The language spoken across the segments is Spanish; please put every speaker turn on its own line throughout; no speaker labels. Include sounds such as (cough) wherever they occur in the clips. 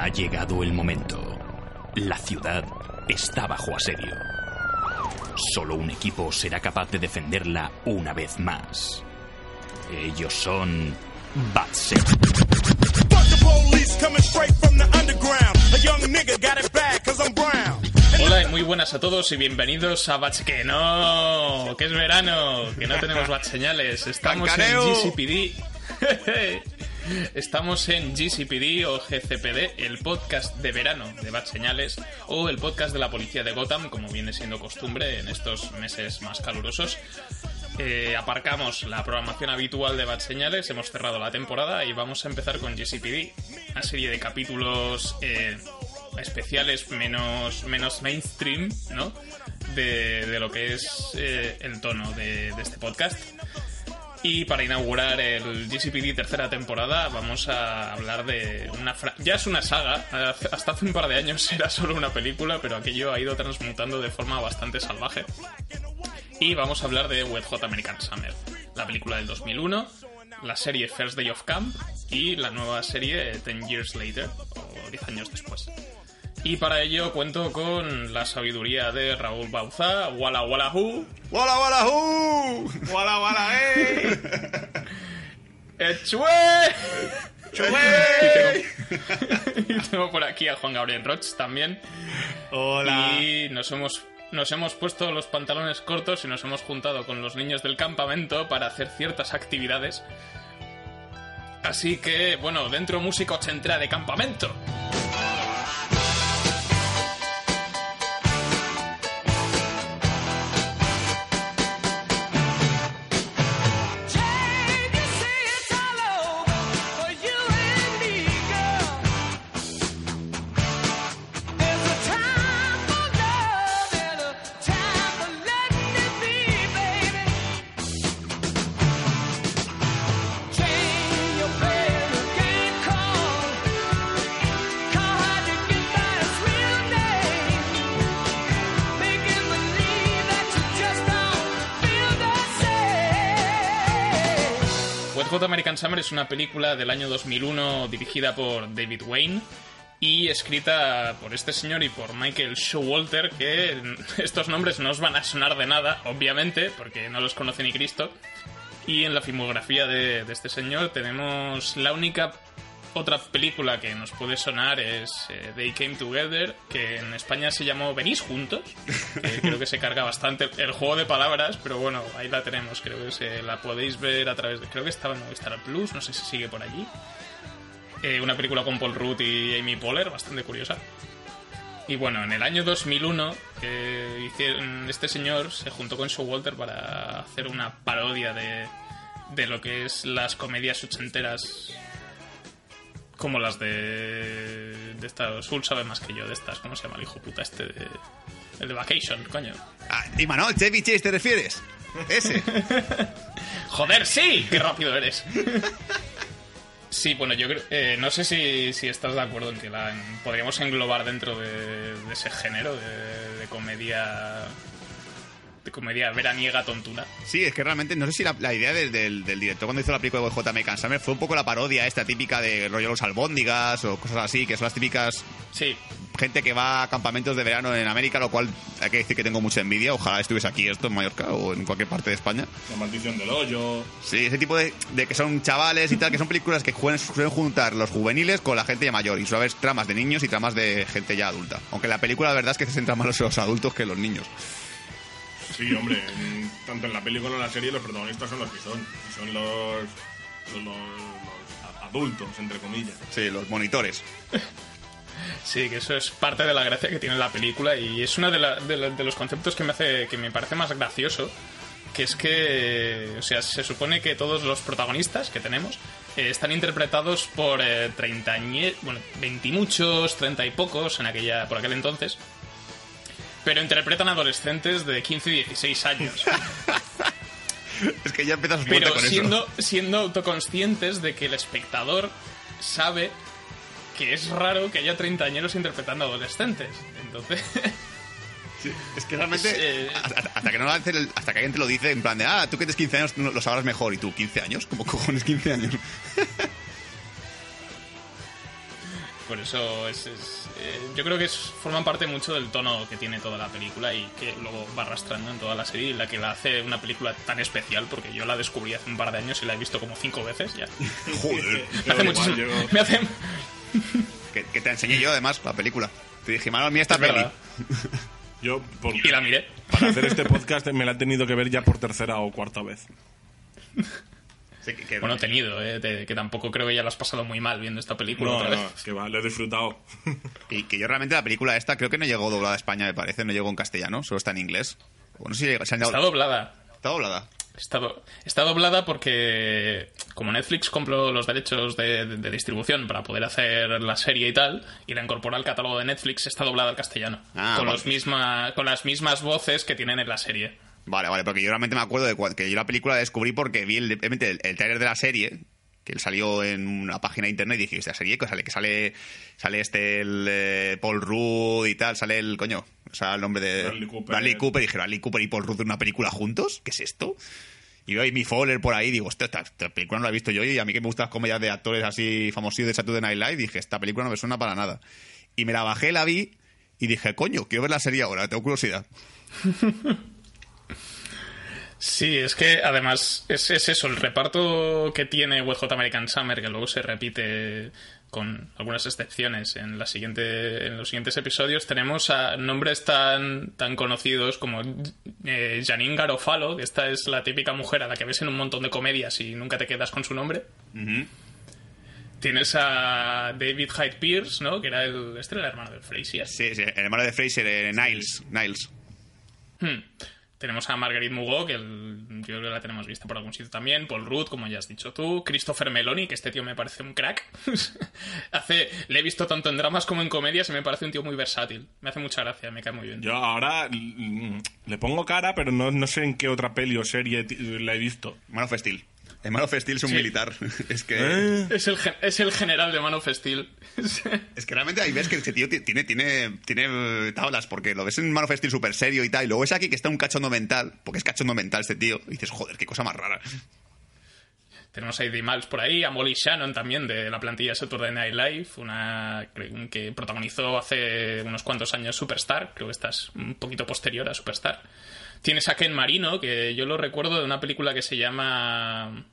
Ha llegado el momento. La ciudad está bajo asedio. Solo un equipo será capaz de defenderla una vez más. Ellos son Batset.
Hola y muy buenas a todos y bienvenidos a Batch que no, que es verano, que no tenemos Batch señales. Estamos
Cancaneo.
en GCPD. (laughs) Estamos en GCPD o GCPD, el podcast de verano de Bat Señales o el podcast de la policía de Gotham, como viene siendo costumbre en estos meses más calurosos. Eh, aparcamos la programación habitual de Bat Señales, hemos cerrado la temporada y vamos a empezar con GCPD, una serie de capítulos eh, especiales menos, menos mainstream, ¿no? De, de lo que es eh, el tono de este podcast. Y para inaugurar el GCPD tercera temporada vamos a hablar de una... fra- Ya es una saga, hasta hace un par de años (laughs) era solo una película, pero aquello ha ido transmutando de forma bastante salvaje. Y vamos a hablar de Wet Hot American Summer, la película del 2001, la serie First Day of Camp y la nueva serie Ten Years Later, o 10 años después. Y para ello cuento con la sabiduría de Raúl Bauza, Walla Walla Hu,
¡Wala, wala, hu! ¡Wala, wala, eh! (laughs)
¡Echue!
¡Chue! (laughs)
Y tengo, (laughs) y tengo por aquí a Juan Gabriel Roch también.
Hola.
Y nos hemos, nos hemos puesto los pantalones cortos y nos hemos juntado con los niños del campamento para hacer ciertas actividades. Así que, bueno, dentro música ochentera de campamento. Summer es una película del año 2001 dirigida por David Wayne y escrita por este señor y por Michael Showalter, que (laughs) estos nombres no os van a sonar de nada, obviamente, porque no los conoce ni Cristo. Y en la filmografía de, de este señor tenemos la única otra película que nos puede sonar es eh, They Came Together, que en España se llamó Venís Juntos, que (laughs) creo que se carga bastante el juego de palabras, pero bueno, ahí la tenemos, creo que se la podéis ver a través de... Creo que estaba en Movistar Plus, no sé si sigue por allí. Eh, una película con Paul Rudd y Amy Poehler, bastante curiosa. Y bueno, en el año 2001, eh, este señor se juntó con Showalter para hacer una parodia de, de lo que es las comedias ochenteras como las de. de estas. Sul sabe más que yo de estas. ¿Cómo se llama el hijo puta este de. El de Vacation, coño.
Ah, y Manol, Chevy Chase, ¿te refieres? Ese. (laughs)
¡Joder, sí! ¡Qué rápido eres! Sí, bueno, yo creo. eh, no sé si, si estás de acuerdo en que la en- podríamos englobar dentro de, de ese género de, de comedia. De comedia veraniega tontuna.
Sí, es que realmente no sé si la, la idea del, del- del director cuando hizo la película de J. American Summer fue un poco la parodia esta típica de rollo los albóndigas o cosas así, que son las típicas
Sí,
gente que va a campamentos de verano en América, lo cual hay que decir que tengo mucha envidia. Ojalá estuviese aquí esto en Mallorca o en cualquier parte de España.
La maldición del hoyo.
Sí, ese tipo de, de que son chavales y tal, que son películas que juegan- suelen juntar los juveniles con la gente ya mayor. Y suele haber tramas de niños y tramas de gente ya adulta. Aunque la película la verdad es que se centra más en los adultos que en los niños.
Sí, hombre, en- tanto en la película como en la serie los protagonistas son los que son. Son los, son los, adultos, entre comillas.
Sí, los monitores.
Sí, que eso es parte de la gracia que tiene la película y es uno de, la- de la- de los conceptos que me hace que me parece más gracioso, que es que, o sea, se supone que todos los protagonistas que tenemos eh, están interpretados por eh, treintañe- bueno, veintimuchos, treinta y pocos en aquella, por aquel entonces, pero interpretan adolescentes de 15 y 16 años. (laughs)
Es que ya empiezas
pero
con eso.
siendo, siendo autoconscientes de que el espectador sabe que es raro que haya treintañeros interpretando adolescentes. Entonces, (laughs)
Sí, es que realmente,
Eh,
hasta, hasta que no lo hace el- hasta que alguien te lo dice, en plan de, ah, tú que tienes 15 años lo sabrás mejor. ¿Y tú, 15 años? ¿Cómo cojones 15 años? (laughs)
Por eso es, es, eh, yo creo que es, forman parte mucho del tono que tiene toda la película y que luego va arrastrando en toda la serie y la que la hace una película tan especial porque yo la descubrí hace un par de años y la he visto como cinco veces ya. (laughs)
Joder.
Me hace muchísimo-
yo-
me hace-
que, que te enseñé yo, además, la película. Te dije, mano, mía esta
es
peli.
Yo, por-
Y la miré.
para hacer este podcast, me la he tenido que ver ya por tercera o cuarta vez. (laughs)
Sí, que- que-
Bueno, tenido, eh, que tampoco creo que ya lo has pasado muy mal viendo esta película
No,
otra
no,
vez.
que va, lo he disfrutado. (laughs)
Y que yo realmente la película esta creo que no llegó doblada a España, me parece. No llegó en castellano, solo está en inglés. Bueno, si llega- se han
Está doblada.
Está doblada.
Está, do- está doblada porque como Netflix compró los derechos de, de- de distribución para poder hacer la serie y tal, y la incorpora al catálogo de Netflix, está doblada al castellano.
Ah,
con,
vale.
los misma, con las mismas voces que tienen en la serie.
Vale, vale, porque yo realmente me acuerdo de que yo la película la descubrí porque vi el, el, el trailer de la serie, que él salió en una página de internet y dije, esta serie que sale, que sale, sale este el eh, Paul Rudd y tal, sale el coño, o sea, el nombre de
Bradley Cooper.
Bradley Cooper, y dije, Bradley Cooper y Paul Rudd en una película juntos, ¿qué es esto? Y veo ahí mi Fowler por ahí y digo, esta, esta película no la he visto yo y a mí que me gustan las comedias de actores así famosos de Saturday Night Live, dije, esta película no me suena para nada. Y me la bajé, la vi y dije, coño, quiero ver la serie ahora, tengo curiosidad. (laughs)
Sí, es que además es, es eso, el reparto que tiene Hot American Summer, que luego se repite con algunas excepciones en, la siguiente, en los siguientes episodios, tenemos a nombres tan, tan conocidos como eh, Janine Garofalo, que esta es la típica mujer a la que ves en un montón de comedias y nunca te quedas con su nombre. Tienes a David Hyde Pierce, ¿no? Que era el, este era el hermano de Frasier.
Sí, sí, el hermano de Fraser, eh, Niles, Niles.
Hmm. Tenemos a Marguerite Mugo, que yo creo que la tenemos vista por algún sitio también. Paul Rudd, como ya has dicho tú. Christopher Meloni, que este tío me parece un crack. (laughs) hace, le he visto tanto en dramas como en comedias y me parece un tío muy versátil. Me hace mucha gracia, me cae muy bien.
Yo ahora le pongo cara, pero no, no sé en qué otra peli o serie la he visto.
Man of. El Man of Steel es un
Sí.
militar. (laughs) es que
¿Eh?
Es, el, es el general de Man of Steel. (laughs)
es que realmente ahí ves que ese tío ti- tiene, tiene, tiene eh, tablas, porque lo ves en Man of Steel súper serio y tal, y luego ves aquí que está un cachondo mental, porque es cachondo mental este tío, y dices, joder, qué cosa más rara.
Tenemos a Eddie Miles por ahí, a Molly Shannon también, de la plantilla Saturday Night Live, una que protagonizó hace unos cuantos años Superstar, creo que esta es un poquito posterior a Superstar. Tienes a Ken Marino, que yo lo recuerdo de una película que se llama...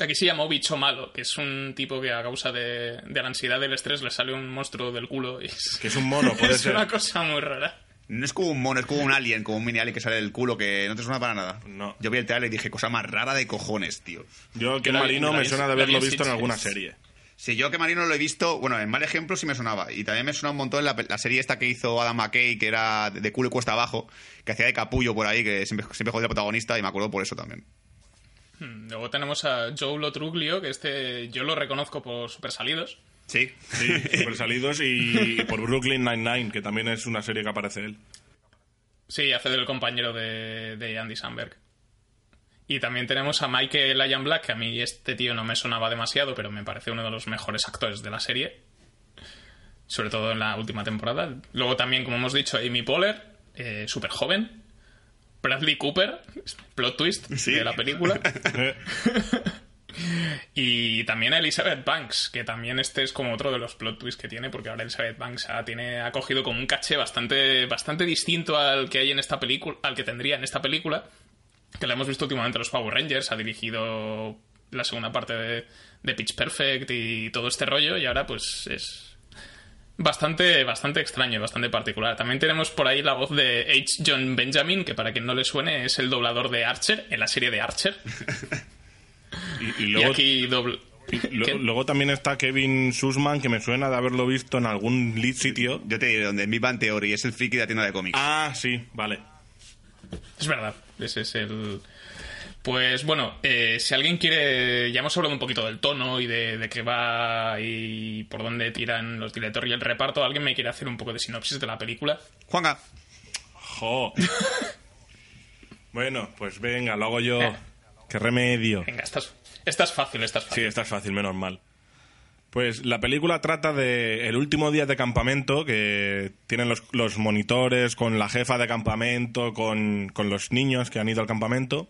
Aquí se llamó Bicho Malo, que es un tipo que a causa de, de la ansiedad del estrés le sale un monstruo del culo y es,
Que es un mono, (laughs) puede
es
ser.
una cosa muy rara.
No es como un mono, es como un alien, como un mini alien que sale del culo, que no te suena para nada.
No.
Yo vi el trailer y dije, cosa más rara de cojones, tío.
Yo, que Marino, me suena de haberlo visto en alguna serie.
Si yo que Marino lo he visto, bueno, en mal ejemplo sí me sonaba. Y también me suena un montón la, la serie esta que hizo Adam McKay, que era de culo y cuesta abajo, que hacía de capullo por ahí, que siempre, siempre jodía al protagonista, y me acuerdo por eso también.
Hmm, Luego tenemos a Joe Lotruglio, que este yo lo reconozco por Super Salidos.
Sí.
Sí, super salidos y, y por Brooklyn Nine-Nine, que también es una serie que aparece él.
Sí, hace del compañero de, de Andy Samberg. Y también tenemos a Michael Ian Black, que a mí este tío no me sonaba demasiado, pero me parece uno de los mejores actores de la serie. Sobre todo en la última temporada. Luego también, como hemos dicho, Amy Poehler, eh, súper joven. Bradley Cooper, (laughs) plot twist
Sí.
de la película. (laughs) (laughs) Y también a Elizabeth Banks, que también este es como otro de los plot twists que tiene, porque ahora Elizabeth Banks ha, tiene, ha cogido como un caché bastante, bastante distinto al que hay en esta película, al que tendría en esta película, que la hemos visto últimamente en los Power Rangers, ha dirigido la segunda parte de, de Pitch Perfect y todo este rollo, y ahora pues es bastante, bastante extraño, bastante particular. También tenemos por ahí la voz de H. John Benjamin, que para quien no le suene es el doblador de Archer, en la serie de Archer. (laughs)
y, y
Y
luego,
aquí dobl-
y lo- luego también está Kevin Sussman, que me suena de haberlo visto en algún lead sitio.
Yo te diré donde mi Bang Theory es el friki de la tienda de cómics.
Ah, sí, vale.
Es verdad, ese es el... Pues bueno, eh, si alguien quiere, ya hemos hablado un poquito del tono y de, de qué va y por dónde tiran los directores y el reparto, alguien me quiere hacer un poco de sinopsis de la película.
Juanga,
Jo. (laughs) bueno, pues venga, lo hago yo.
Eh.
Qué remedio.
Venga, esta es, esta es fácil, esta es
Sí,
fácil.
esta es fácil, menos mal. Pues la película trata de el último día de campamento que tienen los, los monitores con la jefa de campamento, con, con los niños que han ido al campamento.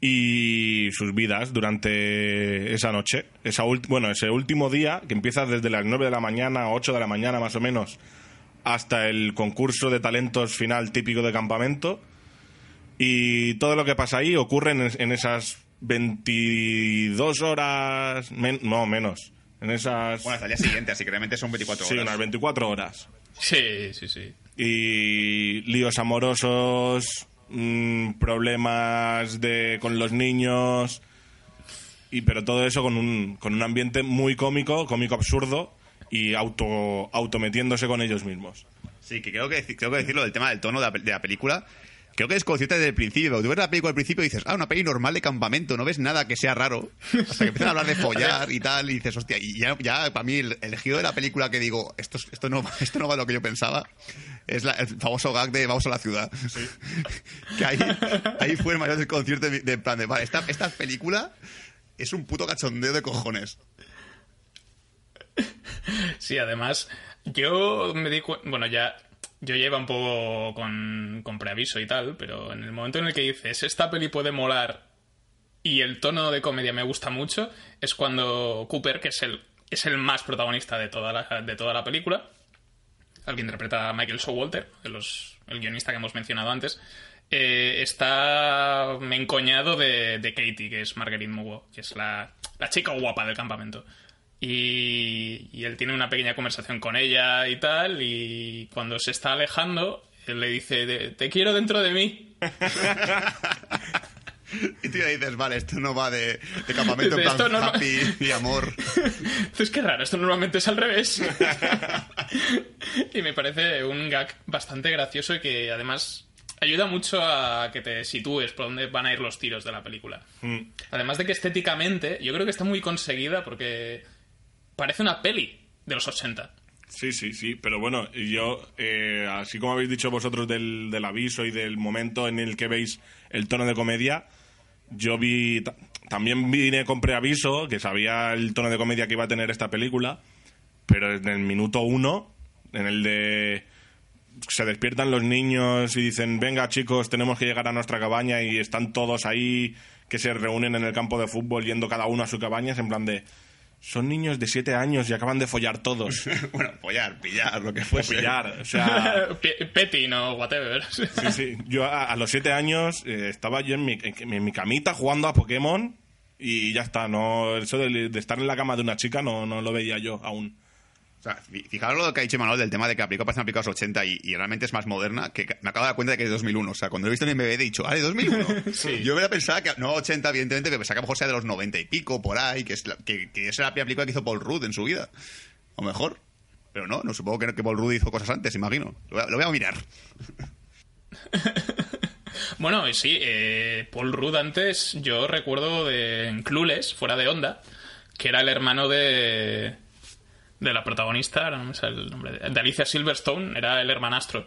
y sus vidas durante esa noche. Esa bueno, ese último día, que empieza desde las 9 de la mañana, 8 de la mañana más o menos, hasta el concurso de talentos final típico de campamento. Y todo lo que pasa ahí ocurre en, en esas 22 horas, men- no menos, en esas...
Bueno, hasta el día siguiente, así que realmente son 24
sí,
horas.
unas 24 horas.
Sí, sí, sí.
y líos amorosos, mm, problemas de con los niños y pero todo eso con un con un ambiente muy cómico, cómico absurdo y auto autometiéndose con ellos mismos.
Sí, que creo que, creo que decirlo del tema del tono de la, pe- de la película. Creo que es consciente desde el principio. Tú ves la película al principio y dices, ah, una peli normal de campamento, no ves nada que sea raro. Hasta que empiezan a hablar de follar y tal, y dices, hostia, y ya, ya para mí el, el giro de la película que digo, esto, es- esto, no, (laughs) esto no va lo que yo pensaba, es la- el famoso gag de vamos a la ciudad. (laughs) que ahí, ahí fue el mayor desconcierto de, plan de, vale, esta, esta película es un puto cachondeo de cojones.
Sí, además, yo me di cuenta. Bueno, ya. Yo iba un poco con, con preaviso y tal, pero en el momento en el que dices, esta peli puede molar y el tono de comedia me gusta mucho, es cuando Cooper, que es el, es el más protagonista de toda la, de toda la película, al que interpreta a Michael Showalter, de los, el guionista que hemos mencionado antes, eh, está encoñado de, de Katie, que es Marguerite Mugo, que es la, la chica guapa del campamento. Y, y él tiene una pequeña conversación con ella y tal, y cuando se está alejando, él le dice, "De- te quiero dentro de mí. (laughs)
Y tú ya dices, vale, esto no va de, de campamento en plan
esto no-
happy y amor. (laughs)
Es que raro, esto normalmente es al revés. (laughs) y me parece un gag bastante gracioso y que además ayuda mucho a que te sitúes por dónde van a ir los tiros de la película. Además de que estéticamente yo creo que está muy conseguida porque parece una peli de los 80.
Sí, sí, sí, pero bueno, yo, eh, así como habéis dicho vosotros del, del aviso y del momento en el que veis el tono de comedia, yo vi, ta- también vine con preaviso, que sabía el tono de comedia que iba a tener esta película, pero en el minuto uno, en el de se despiertan los niños y dicen, venga chicos, tenemos que llegar a nuestra cabaña y están todos ahí que se reúnen en el campo de fútbol yendo cada uno a su cabaña, es en plan de, son niños de siete años y acaban de follar todos. (laughs)
bueno, follar, pillar, lo que
O
fuese.
pillar, o sea... (laughs)
Pe- Petting o whatever.
Sí, sí. Yo a, a los siete años eh, estaba yo en mi, en, en mi camita jugando a Pokémon y ya está. No, eso de, de estar en la cama de una chica no, no lo veía yo aún.
O sea, fi- fijaros lo que ha dicho Manuel del tema de que película de los 80 y, y realmente es más moderna, que me acabo de dar cuenta de que es de 2001. O sea, cuando lo he visto en MVD he dicho, ah, de 2001. (laughs) Yo hubiera pensado que, no 80 evidentemente, pero pensaba que a lo mejor sea de los 90 y pico, por ahí, que, es la- que, que esa es la película que hizo Paul Rudd en su vida. O mejor. Pero no, no supongo que, que Paul Rudd hizo cosas antes, imagino. Lo voy a, lo voy a mirar. (laughs)
Bueno, sí, eh, Paul Rudd antes, yo recuerdo de en Clueless, fuera de onda, que era el hermano de, de la protagonista, no me sale el nombre, de, de Alicia Silverstone, era el hermanastro.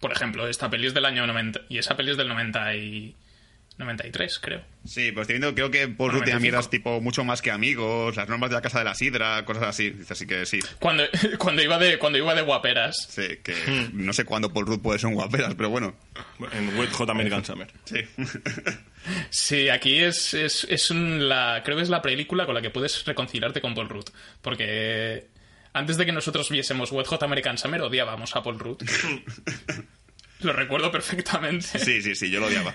Por ejemplo, esta peli es del año 90, y esa peli es del 90 y 93, creo.
Sí, pues estoy viendo, creo que Paul Rudd
95.
mierdas tipo mucho más que amigos, las normas de la casa de la sidra, cosas así. Así que sí.
Cuando, (laughs) cuando, iba, de, cuando iba de guaperas.
Sí, que no sé cuándo Paul Rudd puede ser un guaperas, pero bueno.
En Wet Hot American Summer.
Sí. (laughs)
Sí, aquí es, es, es un- la, creo que es la película con la que puedes reconciliarte con Paul Rudd. Porque antes de que nosotros viésemos Wet Hot American Summer, odiábamos a Paul Rudd. (laughs) Lo recuerdo perfectamente.
sí, sí, sí, yo lo odiaba.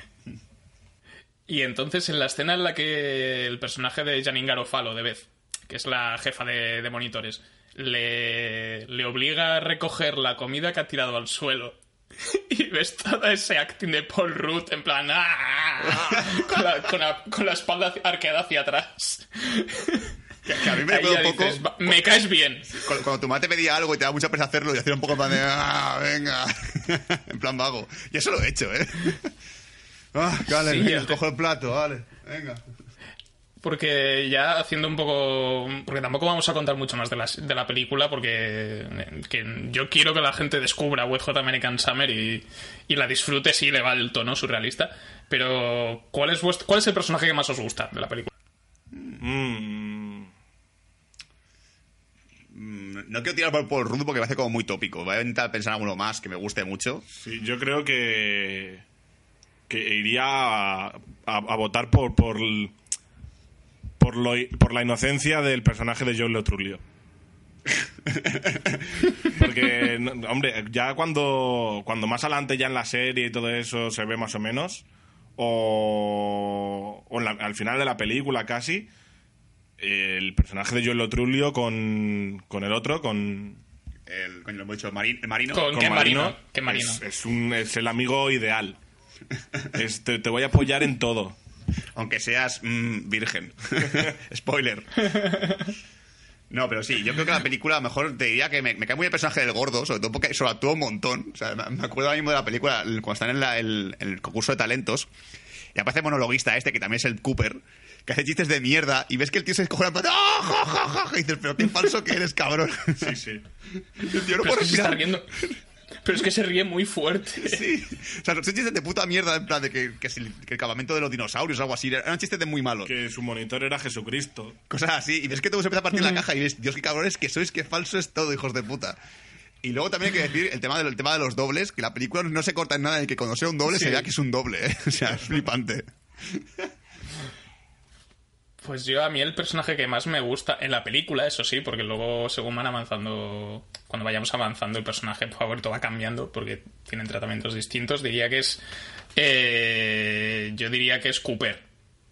Y entonces en la escena en la que el personaje de Janine Garofalo, de Beth, que es la jefa de, de monitores, le, le obliga a recoger la comida que ha tirado al suelo. (laughs) Y ves todo ese acting de Paul Rudd en plan... ¡ah! Con, la, con, la, con la espalda arqueada hacia atrás. (laughs)
Que, que a mí me
Ahí
recuerda
ya
un poco...
dices, "Va, me caes bien.
Cuando, cuando tu madre te pedía algo y te da mucha presa hacerlo y hacía un poco en plan de... ¡Ah, venga! (laughs) en plan vago. Y eso lo he hecho, ¿eh? Ah,
Sí,
venga,
te-
cojo el plato, vale, venga.
Porque ya haciendo un poco... Porque tampoco vamos a contar mucho más de la, de la película porque que yo quiero que la gente descubra Wet Hot American Summer y, y la disfrute si le va el tono surrealista. Pero, ¿cuál es, vuestro, ¿cuál es el personaje que más os gusta de la película?
Mm,
Mm, No quiero tirar por Paul Rudd porque me hace como muy tópico. Voy a intentar pensar en alguno más que me guste mucho.
sí, yo creo que que iría a, a- a votar por por, por, lo, por la inocencia del personaje de John Lotrulio. (laughs) Porque, no, hombre, ya cuando, cuando más adelante ya en la serie y todo eso se ve más o menos, o, o en la- al final de la película casi, el personaje de John Lotrulio con, con el otro, con,
El, coño, lo hemos dicho, el, el marino.
Con-
con
¿Qué
Marino,
marino? ¿Qué marino?
Es, es un, es el amigo ideal. Es- te, voy a apoyar en todo.
Aunque seas mm, virgen. (laughs) Spoiler. No, pero sí, yo creo que la película, a lo mejor te diría que me, me cae muy el personaje del gordo, sobre todo porque sobreactúa un montón. O sea, me me acuerdo ahora mismo de la película, el- cuando están en, la- el, en el concurso de talentos, y aparece el monologuista este, que también es el Cooper, que hace chistes de mierda, y ves que el tío se escoge en plan, ¡Ah, ja, ja, ja! y dices, pero qué falso que eres, cabrón.
Sí, sí. (laughs)
El tío no
Pero es
puede
que se está
respirar.
Pero es que se ríe muy fuerte. (laughs)
Sí. O sea, son chistes de puta mierda, en plan de que, que, que el campamento de los dinosaurios o algo así. Eran chistes de muy malos.
Que su monitor era Jesucristo.
Cosas así. Y ves que todo se empieza a partir la caja y ves, Dios, qué cabrones que sois, qué falso es todo, hijos de puta. Y luego también hay que decir el tema, de, el tema de los dobles, que la película no se corta en nada de que cuando sea un doble se vea que es un doble, ¿eh? (laughs) O sea, es flipante.
Pues yo a mí el personaje que más me gusta en la película, eso sí, porque luego según van avanzando, cuando vayamos avanzando el personaje por favor todo va cambiando porque tienen tratamientos distintos, diría que es, eh, yo diría que es Cooper.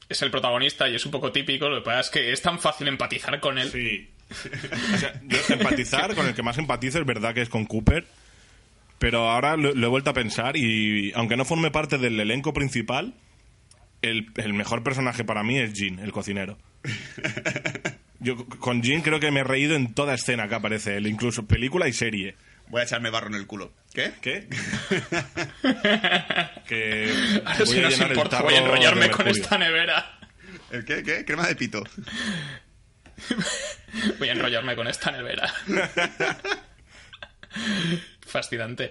Es el protagonista y es un poco típico, lo que pasa es que es tan fácil empatizar con él.
Sí. (laughs) O sea, yo (laughs) empatizar, con el que más empatizo es verdad que es con Cooper. Pero ahora lo, lo he vuelto a pensar y aunque no forme parte del elenco principal, el, el mejor personaje para mí es Jean, el cocinero. (laughs) Yo con Jean creo que me he reído en toda escena que aparece él, incluso película y serie.
Voy a echarme barro en el culo. ¿Qué?
¿Qué? (laughs) que
Ahora si
voy a
nos
llenar el
importa, voy a enrollarme con esta nevera.
¿El qué? ¿Qué? Crema de pito. (laughs)
Voy a enrollarme con esta nevera. Fascinante.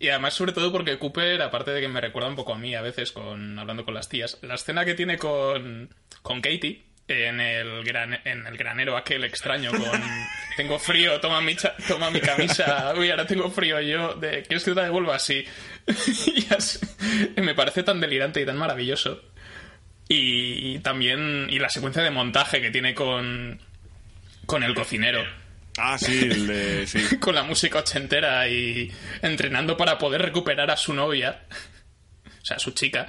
Y además, sobre todo porque Cooper, aparte de que me recuerda un poco a mí a veces con hablando con las tías, la escena que tiene con, con Katie en el, gran, en el granero aquel extraño con (laughs) tengo frío, toma mi, cha- toma mi camisa, uy, ahora tengo frío yo, de, ¿quieres que te devuelva así? (laughs) y así- me parece tan delirante y tan maravilloso. Y, también, y la secuencia de montaje que tiene con, con el cocinero
Ah, sí, el de- (laughs)
con la música ochentera y entrenando para poder recuperar a su novia, o sea, a su chica,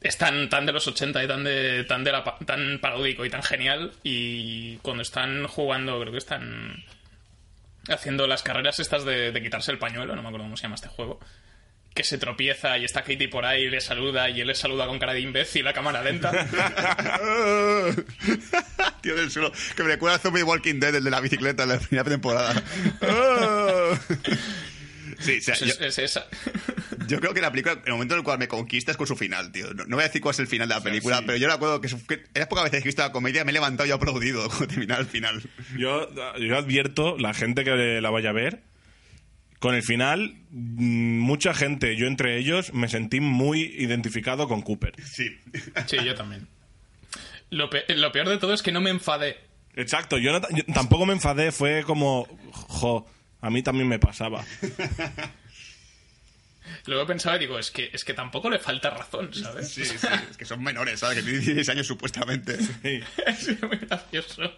es tan, tan de los 80 y tan de, tan de la tan paródico y tan genial. Y cuando están jugando, creo que están haciendo las carreras estas de, de quitarse el pañuelo, no me acuerdo cómo se llama este juego. Que se tropieza y está Katie por ahí y le saluda y él le saluda con cara de imbécil a cámara lenta. (laughs)
Tío del suelo. Que me recuerda a Zombie Walking Dead, el de la bicicleta en la primera temporada. (laughs) sí, o sea, yo,
Es, es esa.
yo creo que la película, el momento en el cual me conquista es con su final, tío. No, no voy a decir cuál es el final de la película,
sí.
pero yo recuerdo que, su- que en las pocas veces que he visto la comedia me he levantado y he aplaudido (laughs) cuando terminaba el final.
Yo, yo advierto, la gente que la vaya a ver, con el final, mm, mucha gente, yo entre ellos, me sentí muy identificado con Cooper.
Sí.
Sí, yo también. Lo, pe- lo peor de todo es que no me enfadé.
Exacto, yo, no yo tampoco me enfadé, fue como, jo, a mí también me pasaba. (laughs)
Luego pensaba y digo, es que, es que tampoco le falta razón, ¿sabes?
Sí, sí, es que son menores, ¿sabes? Que tienen 16 años supuestamente.
Sí. (laughs)
es muy gracioso.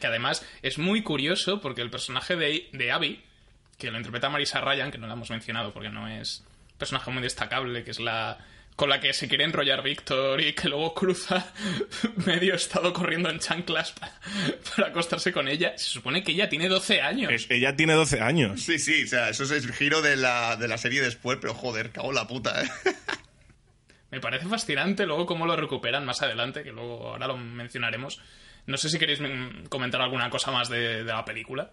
Que además es muy curioso porque el personaje de, de Abby, que lo interpreta Marisa Ryan, que no la hemos mencionado porque no es un personaje muy destacable, que es la con la que se quiere enrollar Víctor y que luego cruza (laughs) medio estado corriendo en chanclas pa- para, acostarse con ella. Se supone que ella tiene 12 años.
Es- ella tiene 12 años.
Sí, sí, o sea, eso es el giro de la, de la serie después, pero joder, cago en la puta, ¿eh? (laughs)
Me parece fascinante luego cómo lo recuperan más adelante, que luego ahora lo mencionaremos. No sé si queréis comentar alguna cosa más de, de la película,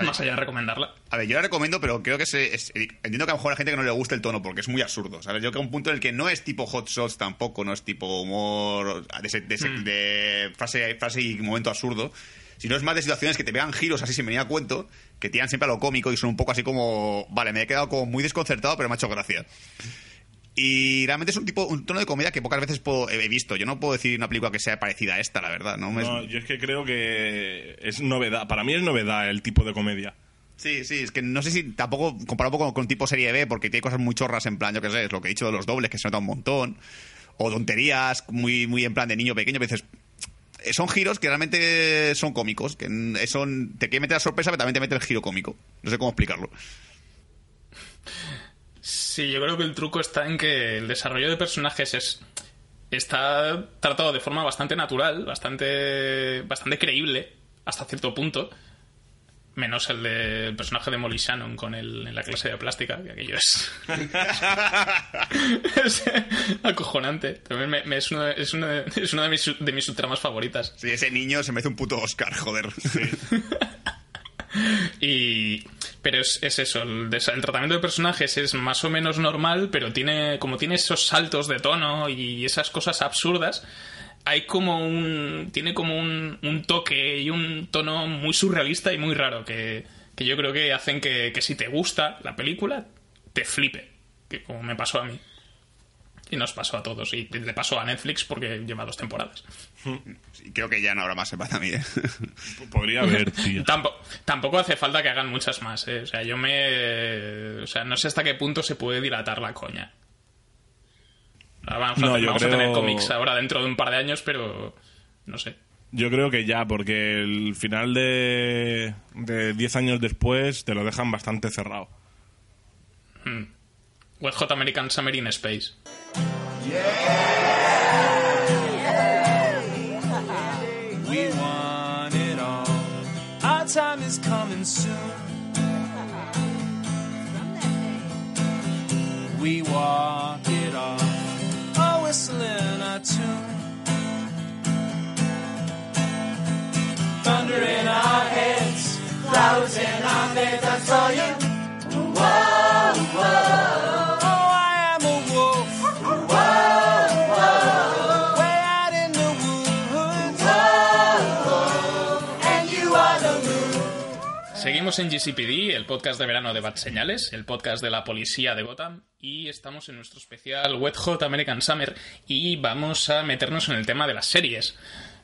más allá de recomendarla.
A ver, yo la recomiendo, pero creo que se, es- entiendo que a lo mejor a gente que no le gusta el tono, porque es muy absurdo, ¿sabes? Yo creo que un punto en el que no es tipo hot shots tampoco, no es tipo humor de, ese- de ese- de frase, frase y momento absurdo, sino es más de situaciones que te vean giros así sin venir a cuento, que tiran siempre a lo cómico y son un poco así como, vale, me he quedado como muy desconcertado, pero me ha hecho gracia. Y realmente es un tipo, un tono de comedia que pocas veces puedo- he visto. Yo no puedo decir una película que sea parecida a esta, la verdad. No, me-
No, yo es que creo que es novedad. Para mí es novedad el tipo de comedia.
Sí, sí, es que no sé si tampoco comparado un poco con tipo serie B, porque tiene cosas muy chorras en plan, yo qué sé, es lo que he dicho de los dobles, que se nota un montón, o tonterías muy, muy en plan de niño pequeño, a veces son giros que realmente son cómicos, que son te quiere meter la sorpresa, pero también te mete el giro cómico. No sé cómo explicarlo.
Sí, yo creo que el truco está en que el desarrollo de personajes es está tratado de forma bastante natural, bastante bastante creíble hasta cierto punto. Menos el del personaje de Molly Shannon con el, en la clase de plástica, que aquello es. (laughs) es acojonante. También me, es una, es una, es una de, mis, de mis subtramas favoritas.
Sí, ese niño se me hace un puto Oscar, joder. (laughs)
y. Pero es, es eso, el, el, tratamiento de personajes es más o menos normal, pero tiene. como tiene esos saltos de tono y esas cosas absurdas hay como un. tiene como un, un, toque y un tono muy surrealista y muy raro que, que yo creo que hacen que, que, si te gusta la película, te flipe. Que como me pasó a mí. Y nos pasó a todos. Y le pasó a Netflix porque lleva dos temporadas.
Creo que ya no habrá más para mí. ¿eh?
Podría haber, tío.
Tampoco, tampoco hace falta que hagan muchas más. ¿eh? O sea, yo me. O sea, no sé hasta qué punto se puede dilatar la coña. Vamos, no, a, vamos a, tener cómics ahora dentro de un par de años, pero no sé.
Yo creo que ya, porque el final de 10 años después te lo dejan bastante cerrado.
Hmm. Hot American Summer in Space. Yeah. Soon. We walk it off, all. whistling a tune. Thunder in our heads, clouds in our beds, I saw you. Whoa, whoa. Seguimos en GCPD, el podcast de verano de Bad Señales, el podcast de la policía de Gotham, y estamos en nuestro especial Wet Hot American Summer y vamos a meternos en el tema de las series.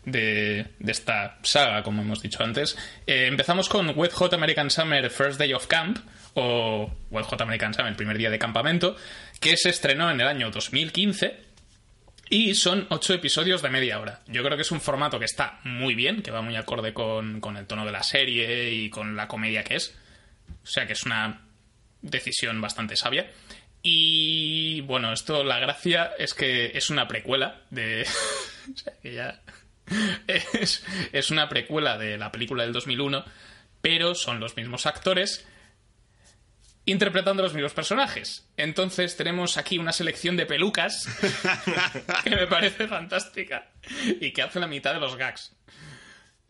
De, esta saga, como hemos dicho antes. Eh, empezamos con Wet Hot American Summer First Day of Camp, o Wet Hot American Summer, el primer día de campamento, que se estrenó en el año 2015 y son ocho episodios de media hora. Yo creo que es un formato que está muy bien, que va muy acorde con, el tono de la serie y con la comedia que es. O sea que es una decisión bastante sabia. Y bueno, esto, la gracia es que es una precuela de. (laughs) o sea que ya. Es, es una precuela de la película del 2001, pero son los mismos actores interpretando los mismos personajes. Entonces tenemos aquí una selección de pelucas (laughs) que me parece fantástica y que hace la mitad de los gags.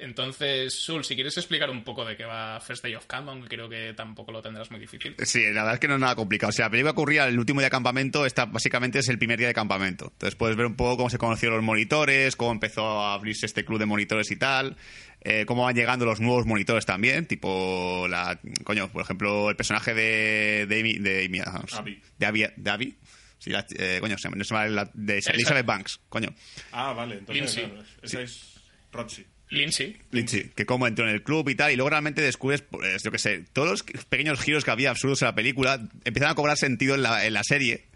Entonces, Sul, si quieres explicar un poco de qué va First Day of Camp, aunque creo que tampoco lo tendrás muy difícil.
Sí, la verdad es que no es nada complicado. O sea, la película ocurría el último día de campamento, esta básicamente es el primer día de campamento. Entonces puedes ver un poco cómo se conocieron los monitores, cómo empezó a abrirse este club de monitores y tal. Eh, cómo van llegando los nuevos monitores también, tipo la coño, por ejemplo, el personaje de de Amy, de, Amy, de, de Abby, Sí, la, eh, coño, se me, se me la, de Elizabeth Banks, coño.
Ah, vale, entonces esa es Roxy.
Lindsay.
Lindsay, que como entró en el club y tal, y luego realmente descubres, pues, yo qué sé, todos los pequeños giros que había absurdos en la película empiezan a cobrar sentido en la, en la serie.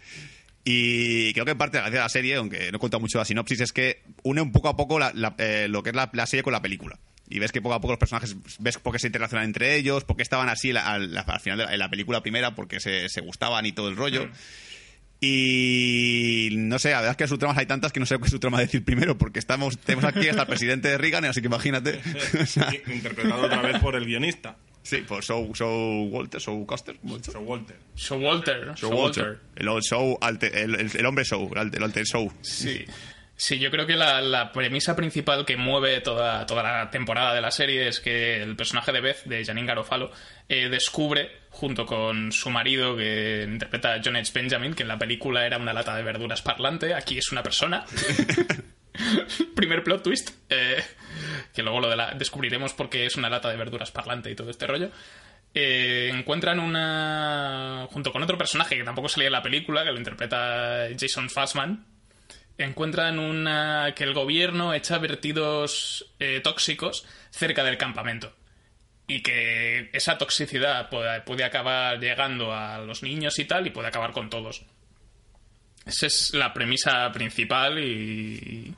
Y creo que en parte de la serie, aunque no he contado mucho la sinopsis, es que une un poco a poco eh, lo que es la, serie con la película. Y ves que poco a poco los personajes, ves por qué se interrelacionan entre ellos, por qué estaban así al, final de la, película primera, porque se, se, gustaban y todo el rollo. Mm. Y no sé, la verdad es que subtramas hay tantas que no sé qué subtrama decir primero, porque estamos, tenemos aquí hasta el presidente de Reagan, así que imagínate.
Interpretado otra vez por el guionista.
Sí, por Show, Walter, Show Custer.
Show Walter.
Show Walter.
Show, Walter. El, show, el, hombre show, el, alter show.
Sí. Sí, yo creo que la, premisa principal que mueve toda, toda la temporada de la serie es que el personaje de Beth, de Janine Garofalo, eh, descubre, junto con su marido, que interpreta a John H. Benjamin, que en la película era una lata de verduras parlante, aquí es una persona. (laughs) Primer plot twist, eh, que luego lo de la, descubriremos porque es una lata de verduras parlante y todo este rollo. Eh, encuentran una. junto con otro personaje que tampoco salía en la película, que lo interpreta Jason Fassman, encuentran una, que el gobierno echa vertidos eh, tóxicos cerca del campamento. y que esa toxicidad puede, puede acabar llegando a los niños y tal y puede acabar con todos. Esa es la premisa principal y,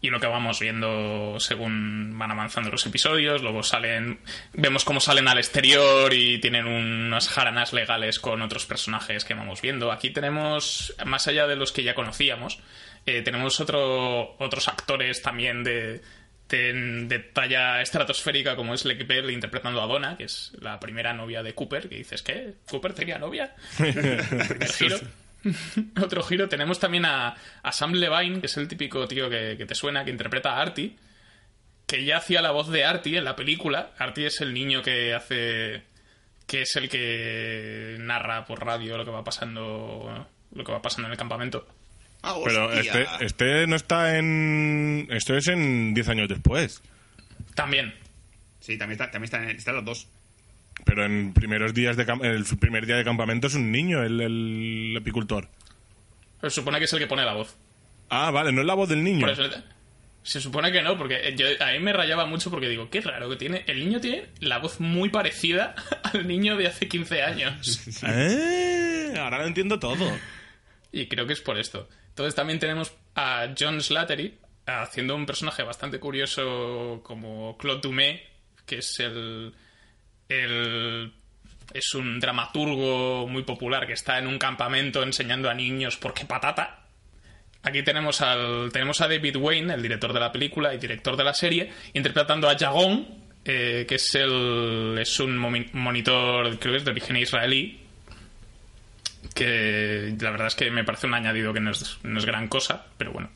y lo que vamos viendo según van avanzando los episodios. Luego salen, vemos cómo salen al exterior y tienen unas jaranas legales con otros personajes que vamos viendo. Aquí tenemos, más allá de los que ya conocíamos, eh, tenemos otro, otros actores también de, de, de talla estratosférica como es Lake Bell interpretando a Donna, que es la primera novia de Cooper, que dices, ¿qué? ¿Cooper tenía novia? (laughs) Giro. (laughs) Otro giro, tenemos también a, a, Sam Levine, que es el típico tío que, que, te suena, que interpreta a Artie, que ya hacía la voz de Artie en la película. Artie es el niño que hace. que es el que narra por radio lo que va pasando. lo que va pasando en el campamento.
Ah, Pero este, este no está en. Esto es en 10 años después.
También.
Sí, también, está, también están, están los dos.
Pero en primeros días de el primer día de campamento es un niño, el, el apicultor.
Se supone que es el que pone la voz.
Ah, vale, no es la voz del niño.
Eso, se supone que no, porque yo, a mí me rayaba mucho porque digo, qué raro que tiene. El niño tiene la voz muy parecida (laughs) al niño de hace 15 años. (laughs)
eh, ahora lo entiendo todo.
Y creo que es por esto. Entonces también tenemos a John Slattery haciendo un personaje bastante curioso como Claude Dumais, que es el el, es un dramaturgo muy popular que está en un campamento enseñando a niños por qué patata. Aquí tenemos, al, tenemos a David Wayne, el director de la película y director de la serie, interpretando a Jagon, eh, que es, el, es un monitor, creo que es de origen israelí, que la verdad es que me parece un añadido que no es, no es gran cosa, pero bueno.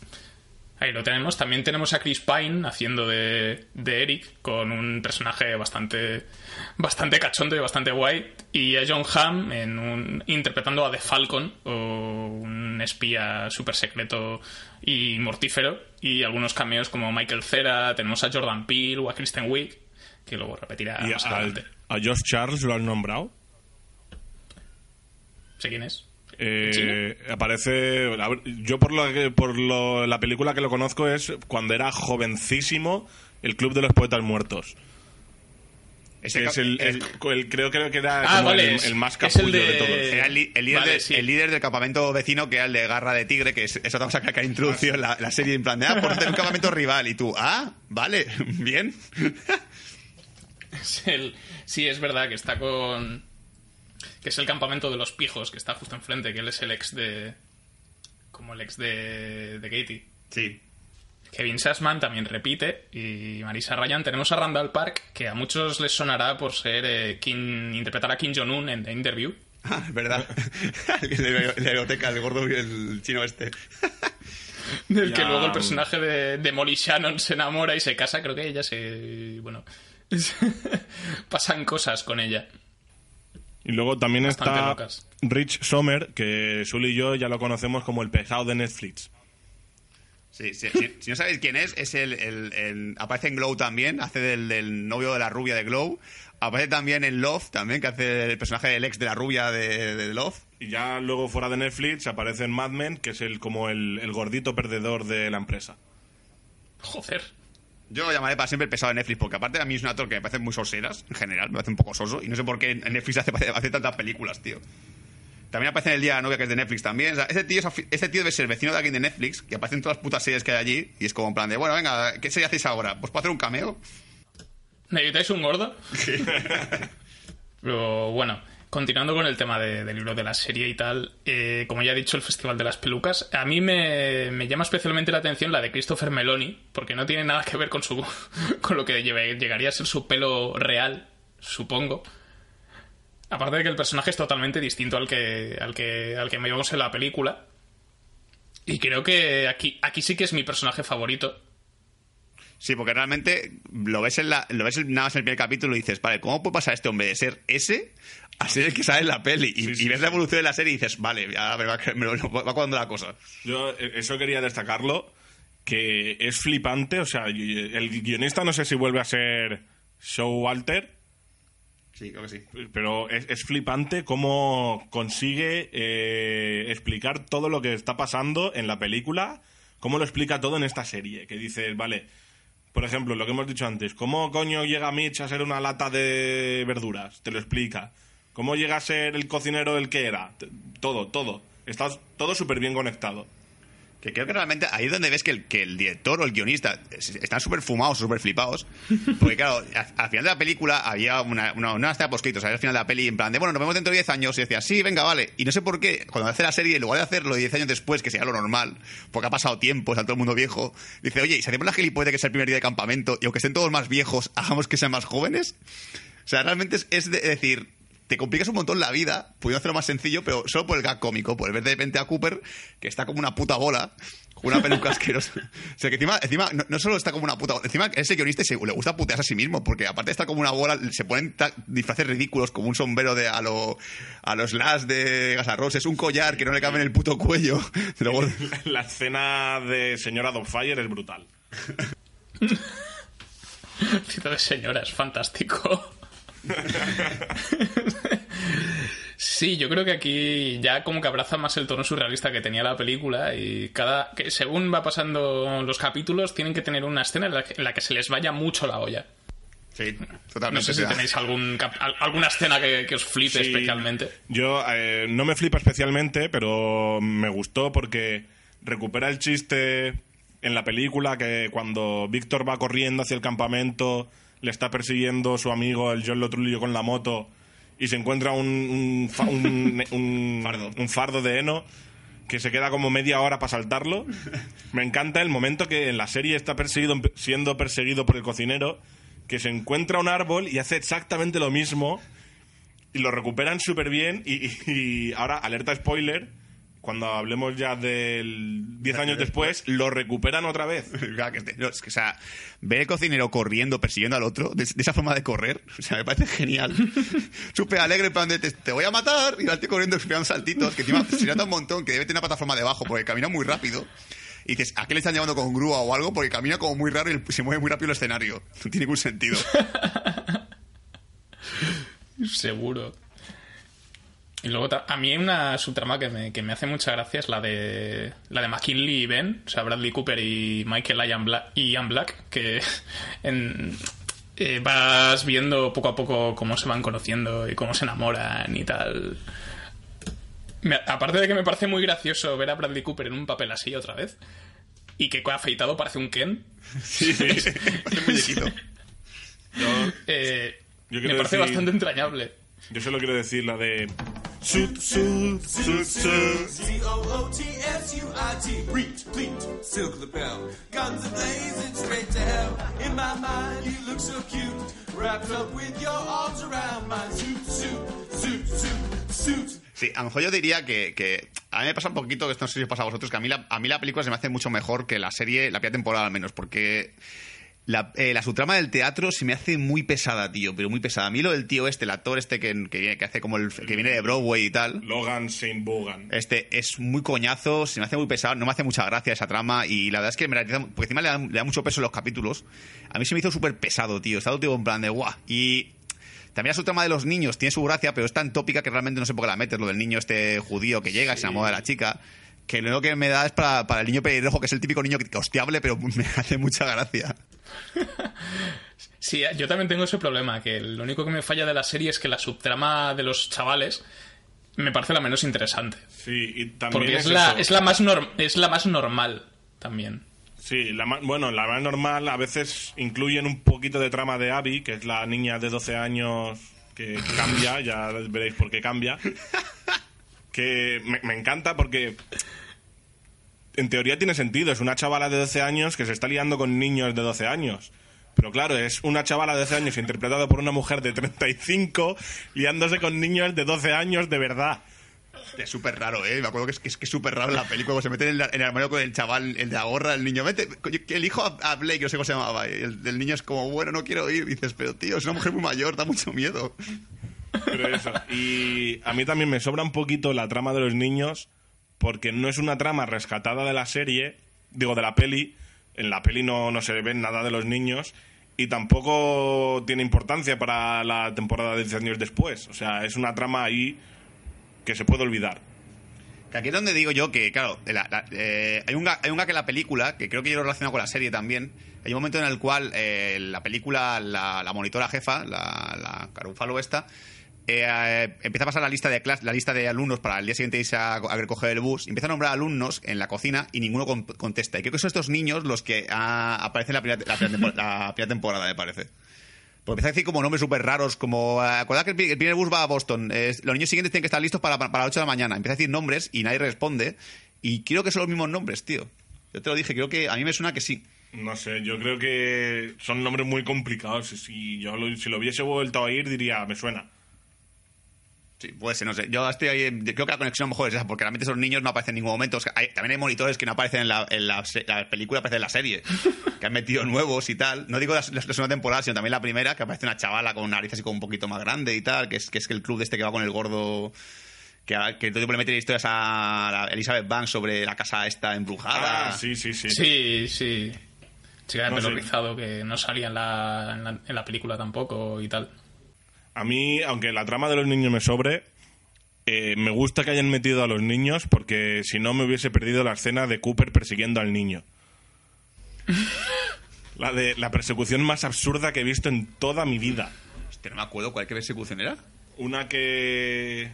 Ahí lo tenemos. También tenemos a Chris Pine haciendo de, de, Eric, con un personaje bastante, bastante cachondo y bastante guay. Y a John Hamm en un, interpretando a The Falcon, o un espía súper secreto y mortífero. Y algunos cameos como Michael Cera, tenemos a Jordan Peele o a Kristen Wiig, que luego repetirá
¿Y
más
a,
adelante.
¿A Josh Charles lo han nombrado?
¿Sé quién es?
Eh, aparece yo por lo que, por lo, la película que lo conozco es cuando era jovencísimo el club de los poetas muertos ese es el, el, el, creo, creo que era
ah,
como
vale,
el, el, más capullo
de...
de... todos
era el, líder
Vale,
de-
sí.
el líder del campamento vecino que era el de Garra de Tigre que es, es otra cosa que ha introducido en la, la serie en plan de ah, por tener un campamento rival y tú ah vale (laughs) bien
Es el- sí, es verdad que está con. Que es el campamento de los pijos, que está justo enfrente, que él es el ex de. como el ex de. de Katie.
sí
Kevin Sassman también repite y Marisa Ryan. Tenemos a Randall Park, que a muchos les sonará por ser eh, Kim, interpretar a Kim Jong-un en The Interview. (laughs)
Ah, es verdad (laughs) de la biblioteca el gordo y el chino este (laughs)
Del que
Ya.
luego el personaje de, de Molly Shannon se enamora y se casa. Creo que ella se. bueno. pasan cosas con ella.
Y luego también
Bastante
está
locas.
Rich Sommer que Sul y yo ya lo conocemos como el pesado de Netflix
Sí, sí, sí. Si no sabéis quién es, es el, el- el- aparece en Glow también, hace del, del novio de la rubia de Glow. Aparece también en Love, también, que hace el personaje del ex de la rubia de, de Love.
y ya luego fuera de Netflix aparece en Mad Men que es el como el, el gordito perdedor de la empresa
Joder.
Yo lo llamaré para siempre el pesado de Netflix, porque aparte a mí es un actor que me parece muy soseras, en general, me parece un poco soso, y no sé por qué Netflix (laughs) hace, hace tantas películas, tío. También aparece en El Día de la Novia, que es de Netflix también. O sea, ese, tío es ese tío debe ser vecino de alguien de Netflix, que aparece en todas las putas series que hay allí, y es como en plan de, bueno, venga, ¿qué serie hacéis ahora? Pues puedo hacer un cameo.
¿Necesitáis un gordo? (laughs) Pero bueno, continuando con el tema de- del libro de la serie y tal, eh, como ya he dicho, el Festival de las Pelucas, a mí me, me llama especialmente la atención la de Christopher Meloni, porque no tiene nada que ver con, su, (laughs) con lo que llegaría a ser su pelo real, supongo. Aparte de que el personaje es totalmente distinto al que, al que, al que vemos en la película. Y creo que aquí, aquí sí que es mi personaje favorito.
Sí, porque realmente lo ves, en la, lo ves nada más en el primer capítulo y dices, vale, ¿cómo puede pasar este hombre de ser ese a ser el que sale la peli? Y,
Sí, sí,
y ves
sí.
la evolución de la serie y dices, vale, me va, (laughs) va cuadrando la cosa.
Yo eh, eso quería destacarlo, que es flipante, o sea, el guionista no sé si vuelve a ser Showalter,
Sí, creo que sí.
pero es, es flipante cómo consigue eh, explicar todo lo que está pasando en la película, cómo lo explica todo en esta serie, que dices, vale, por ejemplo, lo que hemos dicho antes, ¿cómo coño llega Mitch a ser una lata de verduras? Te lo explica. ¿Cómo llega a ser el cocinero el que era? Todo, todo. Está todo súper bien conectado.
Que creo que realmente ahí es donde ves que el, que el director o el guionista es- están súper fumados, súper flipados. (laughs) Porque claro, al, al final de la película había una, una, una escena post-créditos, o sea, al final de la peli, en plan de, bueno, nos vemos dentro de 10 años. Y decía, sí, venga, vale. Y no sé por qué, cuando hace la serie, en lugar de hacerlo 10 años después, que sería lo normal, porque ha pasado tiempo, está todo el mundo viejo, dice, oye, ¿y si hacemos la gilipollez de que es el primer día de campamento y aunque estén todos más viejos, (laughs) hagamos que sean más jóvenes? O sea, realmente es, es de- decir, te complicas un montón la vida, pudiendo hacerlo más sencillo, pero solo por el gag cómico, por ver de repente a Cooper, que está como una puta bola, con una peluca (laughs) asquerosa. O sea, que encima, encima no, no solo está como una puta bola, encima ese guionista se, le gusta putearse a sí mismo, porque aparte de estar como una bola, se ponen disfraces ridículos, como un sombrero de a, lo, a los las de Gasarroses, un collar que no le cabe en el puto cuello. (laughs) Luego,
La escena de Señora Dogfire es brutal. (laughs)
Cita de señora, es fantástico. Sí, yo creo que aquí ya como que abraza más el tono surrealista que tenía la película y cada que según va pasando los capítulos tienen que tener una escena en la que, en la que se les vaya mucho la olla.
sí,
No
totalmente.
sé si tenéis algún alguna escena que, que os flipe
Sí.
especialmente.
Yo eh, no me flipa especialmente, pero me gustó porque recupera el chiste en la película que cuando Víctor va corriendo hacia el campamento le está persiguiendo su amigo el John Lotrulio con la moto y se encuentra un, un, fa- un- (laughs) un-
Fardo.
un fardo de heno que se queda como media hora para saltarlo. (laughs) Me encanta el momento que en la serie está perseguido, siendo perseguido por el cocinero, que se encuentra un árbol y hace exactamente lo mismo y lo recuperan súper bien. Y, y- y ahora, alerta spoiler, cuando hablemos ya del 10 años después, lo recuperan otra vez. (laughs)
O sea, ver el cocinero corriendo, persiguiendo al otro, de, de esa forma de correr, o sea, me parece genial. (laughs) Súper alegre, en plan de, te, te voy a matar, y va el tío corriendo, pegando saltitos, que encima (laughs) se nota un montón, que debe tener una plataforma debajo, porque camina muy rápido. Y dices, ¿a qué le están llevando con grúa o algo? Porque camina como muy raro y se mueve muy rápido el escenario. No tiene ningún sentido.
Seguro. Y luego a mí hay una subtrama que me, que me hace mucha gracia es la de la de McKinley y Ben, o sea, Bradley Cooper y Michael Ian Black, Ian Black que (laughs) en- eh, vas viendo poco a poco cómo se van conociendo y cómo se enamoran y tal. Me- aparte de que me parece muy gracioso ver a Bradley Cooper en un papel así otra vez y que afeitado parece un Ken, (laughs)
Sí, sí. Parece un muñequito.
Yo,
eh,
Yo
me parece
decir-
bastante entrañable.
yo solo quiero decir la de... Suit, suit, suit, suit.
C-O-O-T-S-U-I-T. Breach, pleat, silk lapel. Guns a-blazing straight to hell. In my mind, you look so cute. Wrapped up with your arms around my suit, suit, suit, suit, suit.
Sí, a lo mejor yo diría que, que a mí me pasa un poquito, que esto no sé si os pasa a vosotros, que a mí, la, a mí la película se me hace mucho mejor que la serie, la primera temporada al menos, porque la, eh, la subtrama del teatro se me hace muy pesada, tío, pero muy pesada. A mí lo del tío este, el actor este que, que, viene- que hace como el que viene de Broadway y tal,
Logan Saint Bogan.
este es muy coñazo, se me hace muy pesado, no me hace mucha gracia esa trama y la verdad es que me realiza, porque encima le da, le da mucho peso en los capítulos. A mí se me hizo súper pesado, tío, está todo tío en plan de guau. Y también la subtrama de los niños tiene su gracia, pero es tan tópica que realmente no sé por qué la metes, lo del niño este judío que llega y se enamora de la chica. Que lo único que me da es para, para el niño pelirrojo, que es el típico niño que hostiable, pero (laughs) me hace mucha gracia.
Sí, yo también tengo ese problema, que lo único que me falla de la serie es que la subtrama de los chavales me parece la menos interesante.
Sí, y también
Porque es,
es
la,
eso.
es, la más norm- es la más normal también.
Sí, la ma- bueno, la más normal a veces incluyen un poquito de trama de Abby, que es la niña de 12 años que cambia, ya veréis por qué cambia. (laughs) Que me, encanta porque en teoría tiene sentido, es una chavala de 12 años que se está liando con niños de 12 años. Pero claro, es una chavala de 12 años interpretada por una mujer de 35 liándose con niños de 12 años de verdad.
Es súper raro, ¿eh? Me acuerdo que es que es súper raro la película, cuando se meten en, el armario con el chaval, el de la gorra, el niño, el hijo a, Blake, no sé cómo se llamaba, el, el niño es como, bueno, no quiero ir, y dices, pero tío, es una mujer muy mayor, da mucho miedo.
Pero eso. Y a mí también me sobra un poquito la trama de los niños, porque no es una trama rescatada de la serie, digo, de la peli. En la peli no, no se ve nada de los niños. Y tampoco tiene importancia para la temporada de 10 años después. O sea, es una trama ahí que se puede olvidar.
Que aquí es donde digo yo que, claro, la- la- eh, hay, un, hay un gag en la película, que creo que yo lo relaciono con la serie también, Hay un momento en el cual eh, la película, la, la monitora jefa, la, la Carufalo esta, eh, eh, empieza a pasar la lista de clas- la lista de alumnos para el día siguiente irse a, a recoger el bus, empieza a nombrar alumnos en la cocina y ninguno con- contesta. Y creo que son estos niños los que ah, aparecen en la primera, la primera la primera temporada, me parece. Porque empieza a decir como nombres súper raros, como... eh, Acuerda que el, el primer bus va a Boston. es- los niños siguientes tienen que estar listos para, para, para las 8 de la mañana. Empieza a decir nombres y nadie responde. Y creo que son los mismos nombres, tío. Yo te lo dije, creo que a mí me suena que sí.
No sé, yo creo que son nombres muy complicados. Si yo lo, si lo hubiese vuelto a oír, diría, me suena.
Sí, puede ser, no sé. Yo estoy ahí, en- creo que la conexión a lo mejor es esa, porque realmente esos niños no aparecen en ningún momento. O sea, hay- también hay monitores que no aparecen en la, en la, película, aparecen en la serie, (laughs) que han metido nuevos y tal. No digo la, la segunda temporada, sino también la primera, que aparece una chavala con nariz así como un poquito más grande y tal, que es, que es el club de este que va con el gordo. Que, que todo el tiempo le mete historias a la Elizabeth Banks sobre la casa esta embrujada.
Ah, sí, sí, sí.
Sí, sí. Chica de
No
pelo
sé.
rizado que no salía en la, en, la, en la película tampoco y tal.
A mí, aunque la trama de los niños me sobre, eh, me gusta que hayan metido a los niños porque si no me hubiese perdido la escena de Cooper persiguiendo al niño. (laughs) La de la persecución más absurda que he visto en toda mi vida.
Hostia, no me acuerdo cuál persecución era.
Una que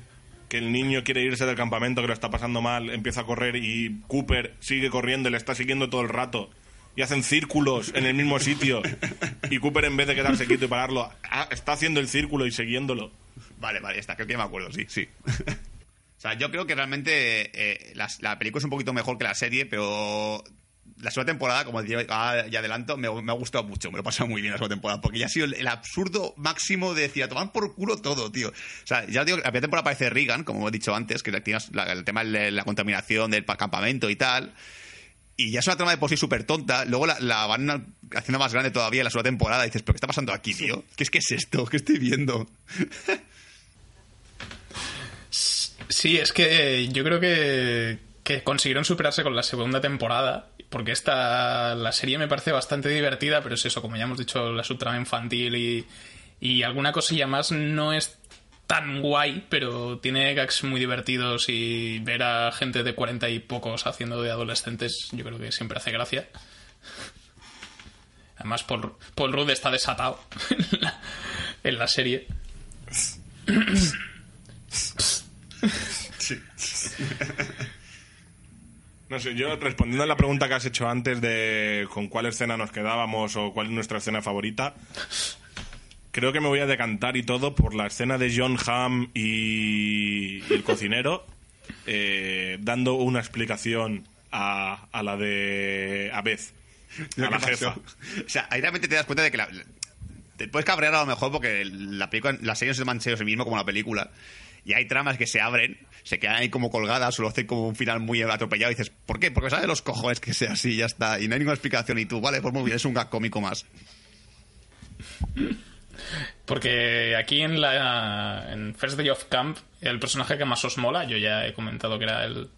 que el niño quiere irse del campamento, que lo está pasando mal, empieza a correr y Cooper sigue corriendo y le está siguiendo todo el rato. Y hacen círculos en el mismo sitio. Y Cooper, en vez de quedarse quieto y pararlo, está haciendo el círculo y siguiéndolo.
Vale, vale, está, creo que me acuerdo, sí, sí. (laughs) o sea, yo creo que realmente eh, las- la, película es un poquito mejor que la serie, pero la segunda temporada, como decía ah, ya adelanto, me, me ha gustado mucho, me lo he pasado muy bien la segunda temporada, porque ya ha sido el, el absurdo máximo de decir, a tomar por culo todo, tío. O sea, ya os digo, la primera temporada aparece Regan, como he dicho antes, que tienes la- el tema de la contaminación del pa- campamento y tal. Y ya es una trama de por sí súper tonta. Luego la, la van haciendo más grande todavía en la segunda temporada. Y dices, ¿pero qué está pasando aquí, tío? ¿Qué es que es esto? ¿Qué estoy viendo?
Sí, es que yo creo que, que consiguieron superarse con la segunda temporada. Porque esta, la serie me parece bastante divertida, pero es eso, como ya hemos dicho, la subtrama infantil y, y alguna cosilla más no es tan guay, pero tiene gags muy divertidos y ver a gente de cuarenta y pocos haciendo de adolescentes, yo creo que siempre hace gracia. Además, Paul, Paul Rudd está desatado (laughs) en la, en la serie.
No sé, yo respondiendo a la pregunta que has hecho antes de con cuál escena nos quedábamos o cuál es nuestra escena favorita, creo que me voy a decantar y todo por la escena de John Hamm y, y el cocinero (laughs) eh, dando una explicación a, a la de a Beth, a la
¿Qué
jefa.
O sea, ahí realmente te das cuenta de que la- te puedes cabrear a lo mejor porque la película, la serie no se mancha a sí mismo como la película. Y hay tramas que se abren, se quedan ahí como colgadas, o lo hacen como un final muy atropellado. Y dices, ¿por qué? Porque sabe de los cojones que sea así, ya está. Y no hay ninguna explicación. Y tú, vale, pues muy bien, es un gag cómico más.
Porque aquí en la en First Day of Camp, el personaje que más os mola, yo ya he comentado que era el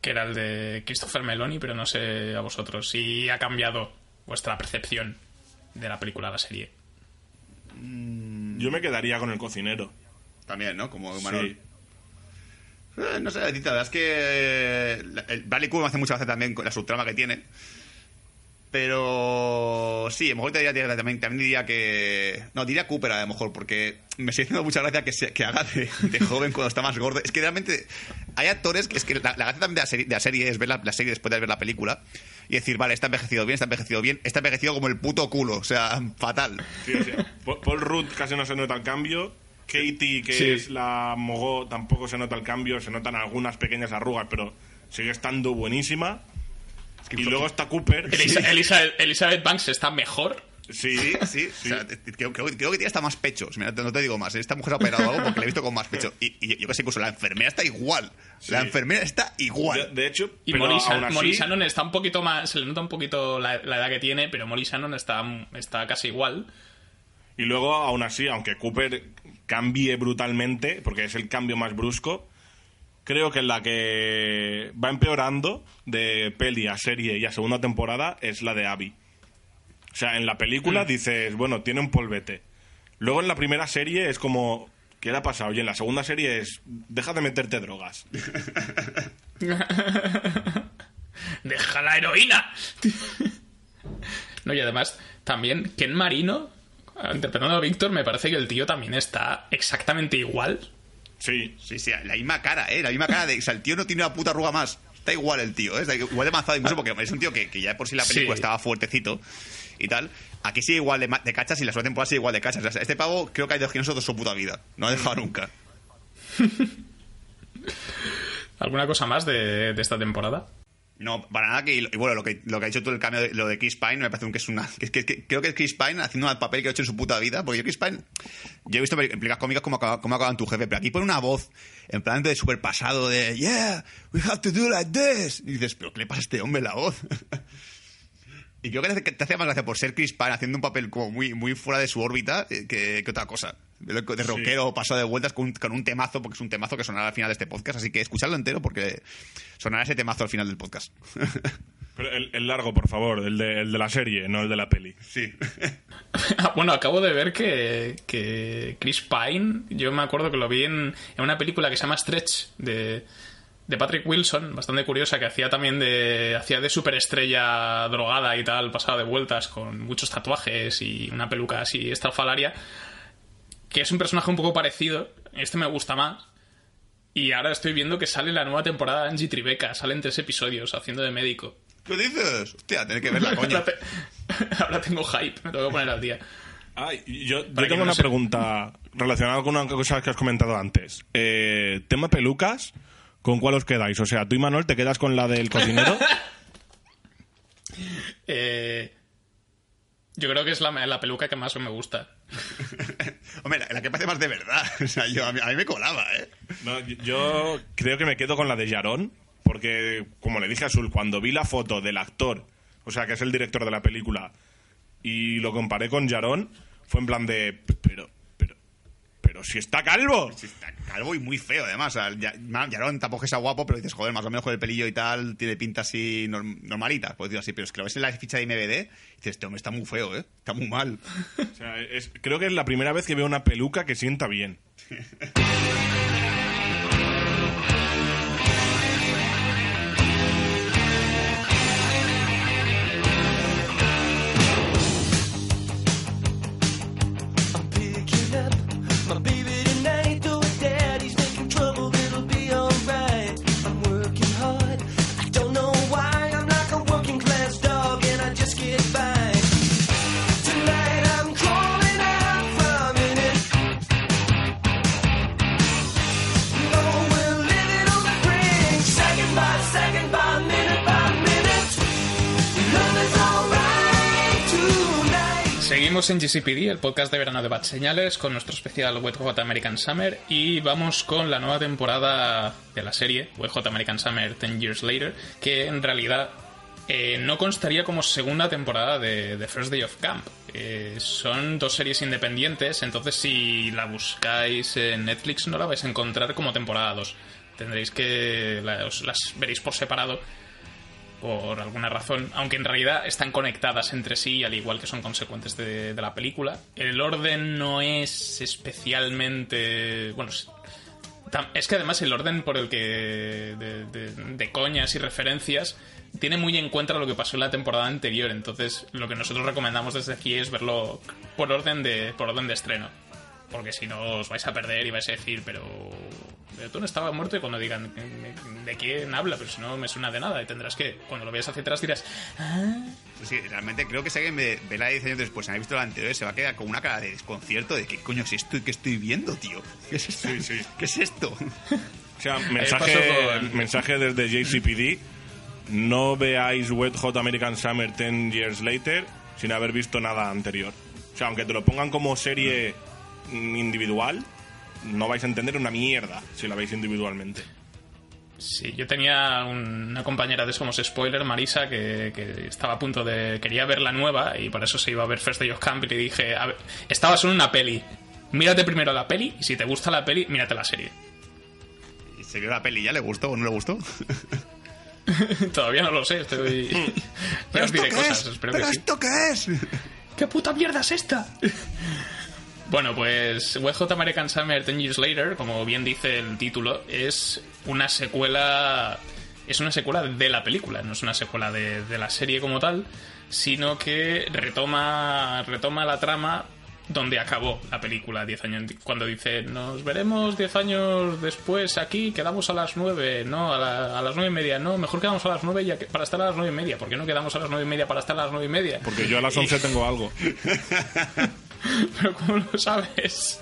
que era el de Christopher Meloni, pero no sé a vosotros si ha cambiado vuestra percepción de la película a la serie.
Yo me quedaría con el cocinero.
También, ¿no? Como
Sí.
Manol. Eh, no sé, la verdad es que eh, Bradley Cooper me hace mucha gracia también con la subtrama que tiene. Pero sí, a lo mejor te diría, también, también diría que... No, diría Cooper a lo mejor, porque me sigue haciendo mucha gracia que, se- que haga de, de joven cuando está más gordo. Es que realmente hay actores que es que la, la gracia también de la, serie, de la serie es ver la, la serie después de ver la película y decir, vale, está envejecido bien, está envejecido bien, está envejecido como el puto culo, o sea, (laughs) fatal.
Sí, o sea, Paul- Rudd casi no se nota el cambio. Katie, que
Sí.
es la mogó, tampoco se nota el cambio. Se notan algunas pequeñas arrugas, pero sigue estando buenísima. Y luego está Cooper.
Elisa- Elizabeth, Elizabeth Banks está mejor.
Sí,
Sí, sí. O sea, creo, creo- creo que tiene hasta más pechos. Mira, no te digo más. Esta mujer ha operado algo porque la he visto con más pecho. Y, y yo que sé, incluso la enfermera está igual. La enfermera está igual.
de hecho,
Y Molly, Shannon está un poquito más. Se le nota un poquito la, la edad que tiene, pero Molly Shannon está, está casi igual.
Y luego, aún así, aunque Cooper cambie brutalmente, porque es el cambio más brusco, creo que la que va empeorando de peli a serie y a segunda temporada es la de Abby. O sea, en la película dices, bueno, tiene un polvete. Luego en la primera serie es como, ¿qué le ha pasado? Y en la segunda serie es, deja de meterte drogas. (laughs)
¡Deja la heroína! No, y además, también Ken Marino, interpretando a Víctor, me parece que el tío también está exactamente igual.
Sí.
Sí, sí, la misma cara, ¿eh? La misma cara de. O sea, el tío no tiene una puta arruga más. Está igual el tío, ¿eh? Está igual de manzado, incluso porque es un tío que, que ya por sí la película
Sí.
estaba fuertecito y tal. Aquí sigue igual de, cachas y la segunda temporada sigue igual de cachas. O sea, este pavo creo que ha ido gimnasio toda su puta vida. No ha dejado nunca. (laughs)
¿Alguna cosa más de, de esta temporada?
No, para nada que. Y bueno, lo que, lo que ha dicho tú, el cambio de, lo de Chris Pine, me parece que es una. Que, que- creo que es Chris Pine haciendo el papel que ha hecho en su puta vida. Porque yo, Chris Pine. Yo he visto en películas cómicas cómo acaban tu jefe, pero aquí pone una voz en plan de súper pasado de. Yeah, we have to do like this. Y dices, ¿pero qué le pasa a este hombre la voz? (laughs) y creo que te, te hace más gracia por ser Chris Pine haciendo un papel como muy, muy fuera de su órbita eh, que, que otra cosa. De rockero pasado de vueltas con un, con un temazo, porque es un temazo que sonará al final de este podcast. Así que escuchadlo entero porque sonará ese temazo al final del podcast. (laughs)
Pero el, el largo, por favor, el de, el de la serie, no el de la peli.
Sí. (laughs)
Bueno, acabo de ver que, que Chris Pine, yo me acuerdo que lo vi en, en una película que se llama Stretch de, de Patrick Wilson, bastante curiosa, que hacía también de, hacía de superestrella drogada y tal, pasada de vueltas con muchos tatuajes y una peluca así estrafalaria, que es un personaje un poco parecido, este me gusta más. Y ahora estoy viendo que sale la nueva temporada de Angie Tribeca, salen tres episodios haciendo de médico.
¿Qué dices? Hostia, tener que ver la (laughs) coña.
Ahora, te- (laughs) ahora tengo hype, me tengo que poner al día.
Ay, yo, tengo
no
una pregunta relacionada con una cosa que has comentado antes. Eh, tema pelucas, ¿con cuál os quedáis? O sea, tú y Manuel te quedas con la del cocinero. (laughs)
Eh, yo creo que es la, la peluca que más me gusta. (laughs)
Hombre, la, la que parece más de verdad. (laughs) O sea, yo, a, mí, a mí me colaba, ¿eh?
No, yo- creo que me quedo con la de Yarón, porque, como le dije a Sul, cuando vi la foto del actor, o sea, que es el director de la película, y lo comparé con Yarón, fue en plan de, pero, pero, si está calvo.
Sí, está calvo y muy feo, además. O sea, ya, ma- Yarón tampoco es guapo, pero dices, joder, más o menos con el pelillo y tal, tiene pinta así norm- normalita, por decirlo así. Pero es que lo ves en la ficha de IMBD dices, este hombre está muy feo, ¿eh? Está muy mal. (laughs)
O sea, es- creo que es la primera vez que veo una peluca que sienta bien. (laughs)
Seguimos en GCPD, el podcast de verano de Bad Señales, con nuestro especial Wet Hot American Summer y vamos con la nueva temporada de la serie, Wet Hot American Summer 10 Years Later, que en realidad eh, no constaría como segunda temporada de The First Day of Camp. Eh, son dos series independientes, entonces si la buscáis en Netflix no la vais a encontrar como temporada 2. Tendréis que... la- os las veréis por separado por alguna razón, aunque en realidad están conectadas entre sí, al igual que son consecuentes de, la película. El orden no es especialmente... Bueno, es que además el orden por el que... de, de- de coñas y referencias tiene muy en cuenta lo que pasó en la temporada anterior, entonces lo que nosotros recomendamos desde aquí es verlo por orden de, por orden de estreno. Porque si no os vais a perder y vais a decir, pero... pero tú no estabas muerto y cuando digan de quién habla, pero si no me suena de nada. Y tendrás que, cuando lo veas hacia atrás dirás, "Ah".
Sí, realmente creo que si alguien ve, ve la edición después, ha visto la anterior, se va a quedar con una cara de desconcierto de qué coño es esto y qué estoy viendo, tío. ¿Qué es esto?
Sí, sí.
¿Qué es esto?
O sea, (laughs) mensaje,
con-
mensaje desde JCPD. No veáis Wet Hot American Summer 10 Years Later sin haber visto nada anterior. O sea, aunque te lo pongan como serie mm, individual, no vais a entender una mierda si la veis individualmente.
Sí, yo tenía un- una compañera de Somos Spoiler, Marisa, que, que estaba a punto de... quería ver la nueva y por eso se iba a ver First Day of Camp y le dije, a ver, estabas en una peli, mírate primero la peli y si te gusta la peli, mírate la serie.
¿Y se vio la peli ya? ¿Le gustó o no le gustó? (laughs)
Todavía no lo sé, estoy... (laughs) ya os diré cosas, espero que
¿Pero
sí.
esto qué es?
¿Qué puta mierda es esta? Bueno, pues Hot American Summer 10 Years Later, como bien dice el título, es una secuela es una secuela de la película, no es una secuela de, de la serie como tal, sino que retoma, retoma la trama donde acabó la película 10 años cuando dice nos veremos 10 años después aquí quedamos a las 9 no a, la- a las 9 y media no mejor quedamos a las 9 ya que- para estar a las 9 y media ¿por qué no quedamos a las 9 y media para estar a las 9 y media?
Porque yo a las 11 tengo algo. (laughs) (laughs)
pero ¿cómo lo sabes?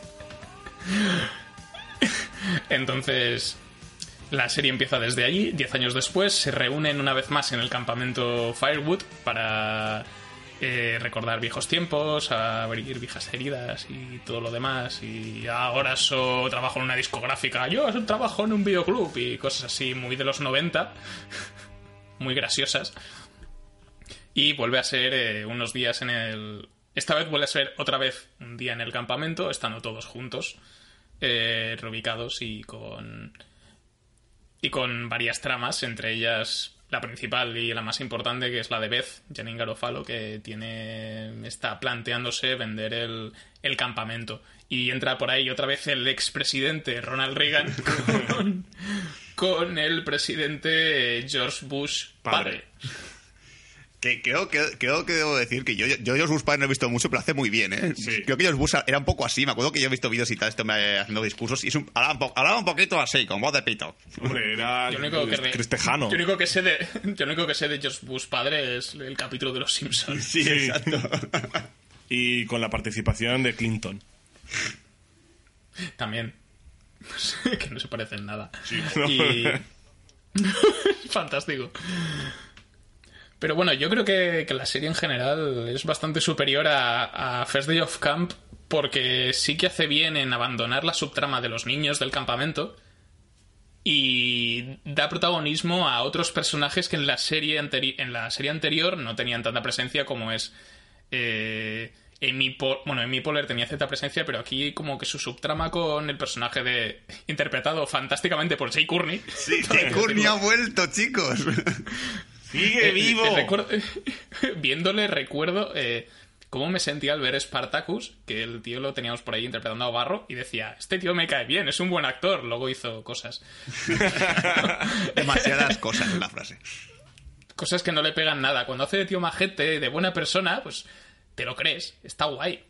Entonces, la serie empieza desde allí. Diez años después se reúnen una vez más en el campamento Firewood para eh, recordar viejos tiempos, abrir viejas heridas y todo lo demás. Y ahora so trabajo en una discográfica, yo trabajo en un videoclub y cosas así muy de los 90, (laughs) muy graciosas. Y vuelve a ser eh, unos días en el... Esta vez vuelve a ser otra vez un día en el campamento, estando todos juntos, eh, reubicados y con... Y con varias tramas, entre ellas la principal y la más importante, que es la de Beth, Janine Garofalo, que tiene está planteándose vender el, el campamento. Y entra por ahí otra vez el expresidente Ronald Reagan (laughs) con, con el presidente George Bush padre.
Que creo, que creo que debo decir que yo, yo, yo George Bush padre no he visto mucho, pero hace muy bien, ¿eh?
Sí.
Creo que George Bush era un poco así. Me acuerdo que yo he visto vídeos y tal, esto me, haciendo discursos, y es un, hablaba, un po- hablaba un poquito así, con voz de pito.
Hombre, era
Yo lo único que, re-
cristejano.
yo lo único que sé de (laughs) yo único que sé de George Bush padre es el capítulo de los Simpsons.
Sí, exacto.
Y con la participación de Clinton.
También. que no se parecen nada.
¿no?
Y... (laughs) (laughs) Fantástico. Pero bueno, yo creo que, que la serie en general es bastante superior a, a First Day of Camp porque sí que hace bien en abandonar la subtrama de los niños del campamento y da protagonismo a otros personajes que en la serie, anteri- en la serie anterior no tenían tanta presencia como es eh, Amy Pol- bueno, Amy Poehler tenía cierta presencia, pero aquí como que su subtrama con el personaje de interpretado fantásticamente por Jay Courtney.
Sí, que Courtney ha vuelto, chicos. (laughs)
¡Sigue
Eh,
vivo!
eh, recuerdo- (laughs) viéndole recuerdo eh, cómo me sentía al ver Spartacus, que el tío lo teníamos por ahí interpretando a Barro, y decía, este tío me cae bien, es un buen actor. Luego hizo cosas. (laughs)
Demasiadas cosas en la frase.
Cosas que no le pegan nada. Cuando hace de tío majete, de buena persona, pues te lo crees, está guay.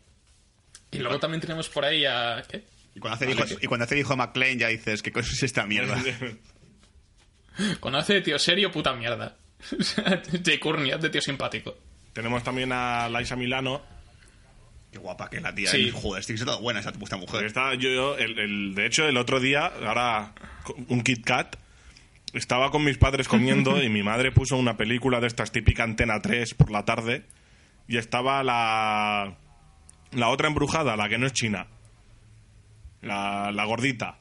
Y luego también tenemos por ahí a... ¿qué?
Y cuando hace, hijo, y cuando hace hijo a McLean ya dices, ¿qué cosa es esta mierda? (laughs)
Cuando hace de tío serio, puta mierda. (laughs) Jay Courtney, haz de tío simpático.
Tenemos también a Laisa Milano.
Qué guapa que es la tía.
Sí.
¿eh? Joder, estoy siendo buena esa mujer.
está yo, yo- el, el- de hecho, el otro día, ahora un Kit Kat, estaba con mis padres comiendo (laughs) y mi madre puso una película de estas típica Antena 3 por la tarde y estaba la, la otra embrujada, la que no es china. La, la gordita.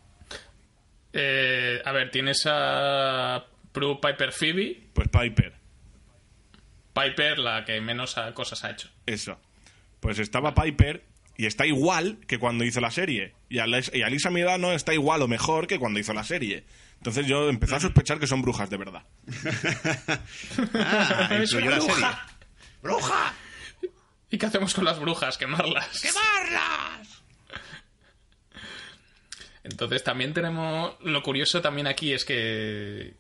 Eh, a ver, tienes a Prue Piper Phoebe.
Pues Piper.
Piper, la que menos cosas ha hecho.
Eso. Pues estaba Piper y está igual que cuando hizo la serie. Y, Alisa Milano está igual o mejor que cuando hizo la serie. Entonces yo empecé a sospechar que son brujas de verdad. (laughs)
Ah, (laughs)
Es
incluyó
una
la serie.
bruja.
¡Bruja!
¿Y qué hacemos con las brujas? Quemarlas.
¡Quemarlas!
Entonces también tenemos... Lo curioso también aquí es que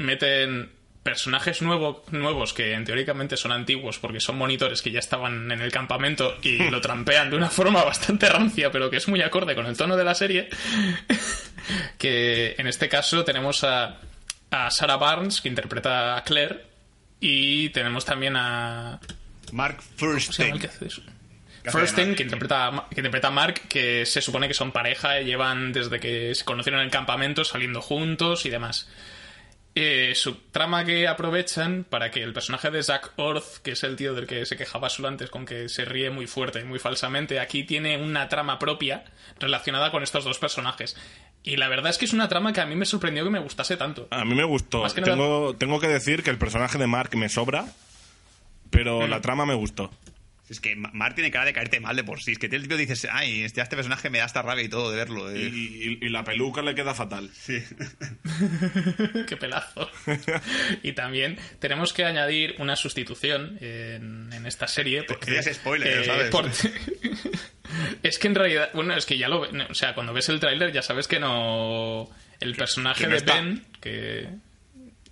meten personajes nuevo- nuevos que en teóricamente son antiguos porque son monitores que ya estaban en el campamento y (laughs) lo trampean de una forma bastante rancia pero que es muy acorde con el tono de la serie (laughs) que en este caso tenemos a, a Sarah Barnes que interpreta a Claire y tenemos también a
Mark
¿Cómo se llama el
Furstein.
que hace eso?
Que
Furstein, interpreta, que interpreta a Mark, que se supone que son pareja y llevan desde que se conocieron en el campamento saliendo juntos y demás. Eh, su trama que aprovechan para que el personaje de Zack Orth, que es el tío del que se quejaba solo antes con que se ríe muy fuerte y muy falsamente, aquí tiene una trama propia relacionada con estos dos personajes. Y la verdad es que es una trama que a mí me sorprendió que me gustase tanto.
A mí me gustó.
Más que nada-
Tengo, tengo que decir que el personaje de Mark me sobra, pero
Mm.
la trama me gustó.
Es que Ma- Mark tiene cara de caerte mal de por sí. Es que el tío dices, ay, este, este personaje me da hasta rabia y todo de verlo.
Y,
eh".
y- y la peluca le queda fatal.
Sí. (laughs)
Qué pelazo. (laughs) y también tenemos que añadir una sustitución en, en esta serie. Porque,
es spoiler, ya sabes.
por- (laughs) es que en realidad, bueno, es que ya lo ve- O sea, cuando ves el tráiler ya sabes que no. El personaje
que no
de
está.
Ben, que.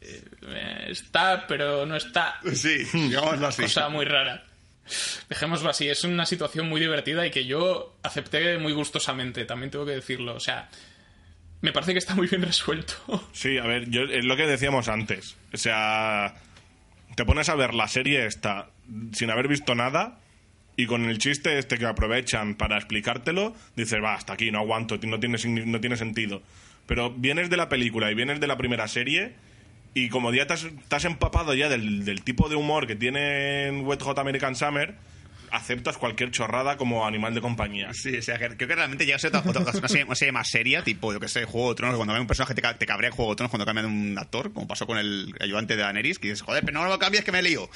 eh, está, pero no está.
Sí, digámoslo así.
Cosa muy rara. Dejémoslo así, es una situación muy divertida y que yo acepté muy gustosamente, también tengo que decirlo. O sea, me parece que está muy bien resuelto. (laughs)
Sí, a ver, yo, es lo que decíamos antes. O sea, te pones a ver la serie esta sin haber visto nada y con el chiste este que aprovechan para explicártelo, dices, va, hasta aquí, no aguanto, no tiene, no tiene sentido. Pero vienes de la película y vienes de la primera serie y como ya has empapado ya del, tipo de humor que tiene Wet Hot American Summer, aceptas cualquier chorrada como animal de compañía.
Sí, o sea, creo que realmente llega a ser otra, una, serie, más seria, tipo, yo que sé, Juego de Tronos, cuando cambia un personaje te, te cabrea en Juego de Tronos cuando cambian un actor, como pasó con el ayudante de Daenerys, que dices, joder, pero no lo cambies que me lío.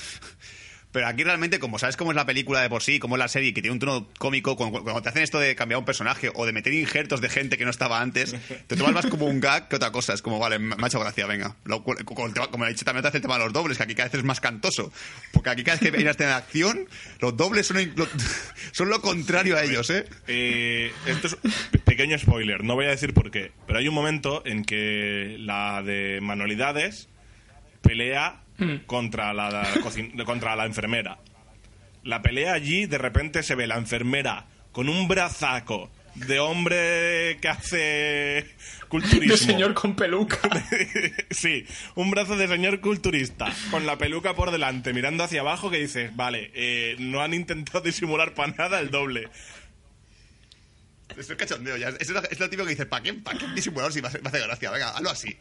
Pero aquí realmente, como sabes cómo es la película de por sí, cómo es la serie, que tiene un tono cómico, cuando, cuando te hacen esto de cambiar un personaje o de meter injertos de gente que no estaba antes, te tomas más como un gag que otra cosa. Es como, vale, hecho gracia, venga. Lo- como he dicho, también te hace el tema de los dobles, que aquí cada vez es más cantoso. Porque aquí cada vez que hay una escena de acción, los dobles son, lo- (laughs) son lo contrario a ellos, ¿eh?
Eh, esto es pe- pequeño spoiler, no voy a decir por qué, pero hay un momento en que la de manualidades pelea contra la, contra la enfermera. La pelea allí, de repente se ve la enfermera con un brazaco de hombre que hace culturismo.
El señor con peluca. (laughs)
sí, un brazo de señor culturista, con la peluca por delante, mirando hacia abajo, que dices, vale, eh, no han intentado disimular para nada el doble.
Esto es cachondeo ya. Es, lo- es lo típico que dices, ¿para qué, ¿para qué disimular si me hace, me hace gracia? Venga, hazlo así.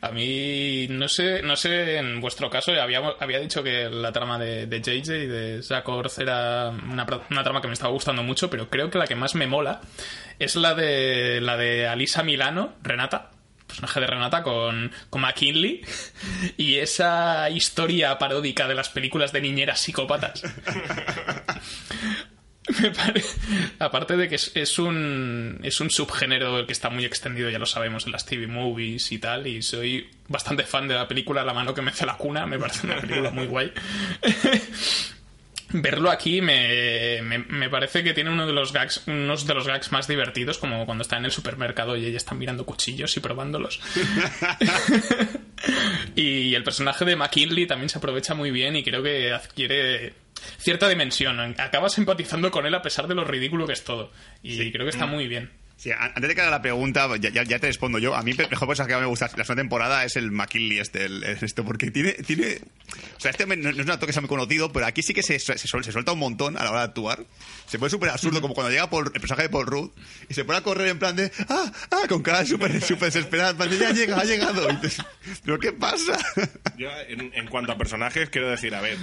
A mí, no sé, no sé, en vuestro caso, habíamos, había dicho que la trama de, de JJ y de Zack era una, una trama que me estaba gustando mucho, pero creo que la que más me mola es la de, la de Alisa Milano, Renata, personaje de Renata con, con McKinley, (laughs) y esa historia paródica de las películas de niñeras psicópatas. (laughs) (laughs) Me pare- Aparte de que es, es un es un subgénero que está muy extendido, ya lo sabemos, en las TV movies y tal, y soy bastante fan de la película La mano que me hace la cuna, me parece una película muy guay. (laughs) Verlo aquí me, me, me parece que tiene uno de los gags, unos de los gags más divertidos, como cuando está en el supermercado y ella está mirando cuchillos y probándolos. (laughs) y el personaje de McKinley también se aprovecha muy bien y creo que adquiere cierta dimensión. Acabas empatizando con él a pesar de lo ridículo que es todo. Y creo que está muy bien.
Sí, antes de que haga la pregunta, ya, ya- ya te respondo yo. A mí, el mejor personaje que me gusta la segunda temporada es el McKinley este, el- el- esto, porque tiene, tiene... O sea, este no, no es un actor que sea muy conocido, pero aquí sí que se, se, se suelta un montón a la hora de actuar. Se pone súper absurdo, como cuando llega Paul- el personaje de Paul Rudd y se pone a correr en plan de... ¡Ah! ¡Ah! Con cara súper súper desesperada, ya llega, ha llegado. Y ¿pero qué pasa?
Yo, en, en cuanto a personajes, quiero decir, a ver,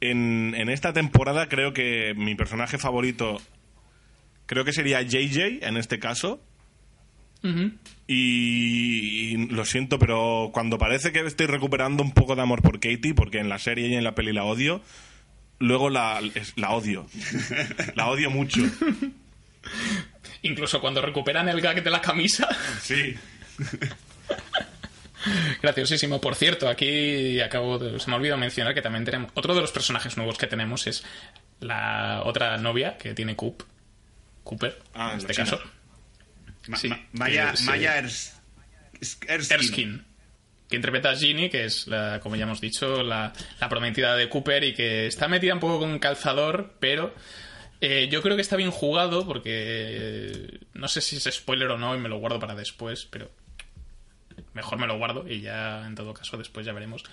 en, en esta temporada creo que mi personaje favorito, creo que sería JJ en este caso. y, y lo siento, pero cuando parece que estoy recuperando un poco de amor por Katie, porque en la serie y en la peli la odio, luego la, la odio. La odio mucho. (laughs)
Incluso cuando recuperan el gag de la camisa.
Sí. (laughs)
Graciosísimo. Por cierto, aquí acabo de, se me ha olvidado mencionar que también tenemos. Otro de los personajes nuevos que tenemos es la otra novia que tiene Coop. Cooper,
Ah,
en este caso.
Ma-
Sí,
ma- Maya,
es, eh,
Maya Ers- Erskine.
Erskine. Que interpreta a Ginny, que es, la, como ya hemos dicho, la, la prometida de Cooper y que está metida un poco con calzador, pero eh, yo creo que está bien jugado porque eh, no sé si es spoiler o no y me lo guardo para después, pero mejor me lo guardo y ya en todo caso después ya veremos.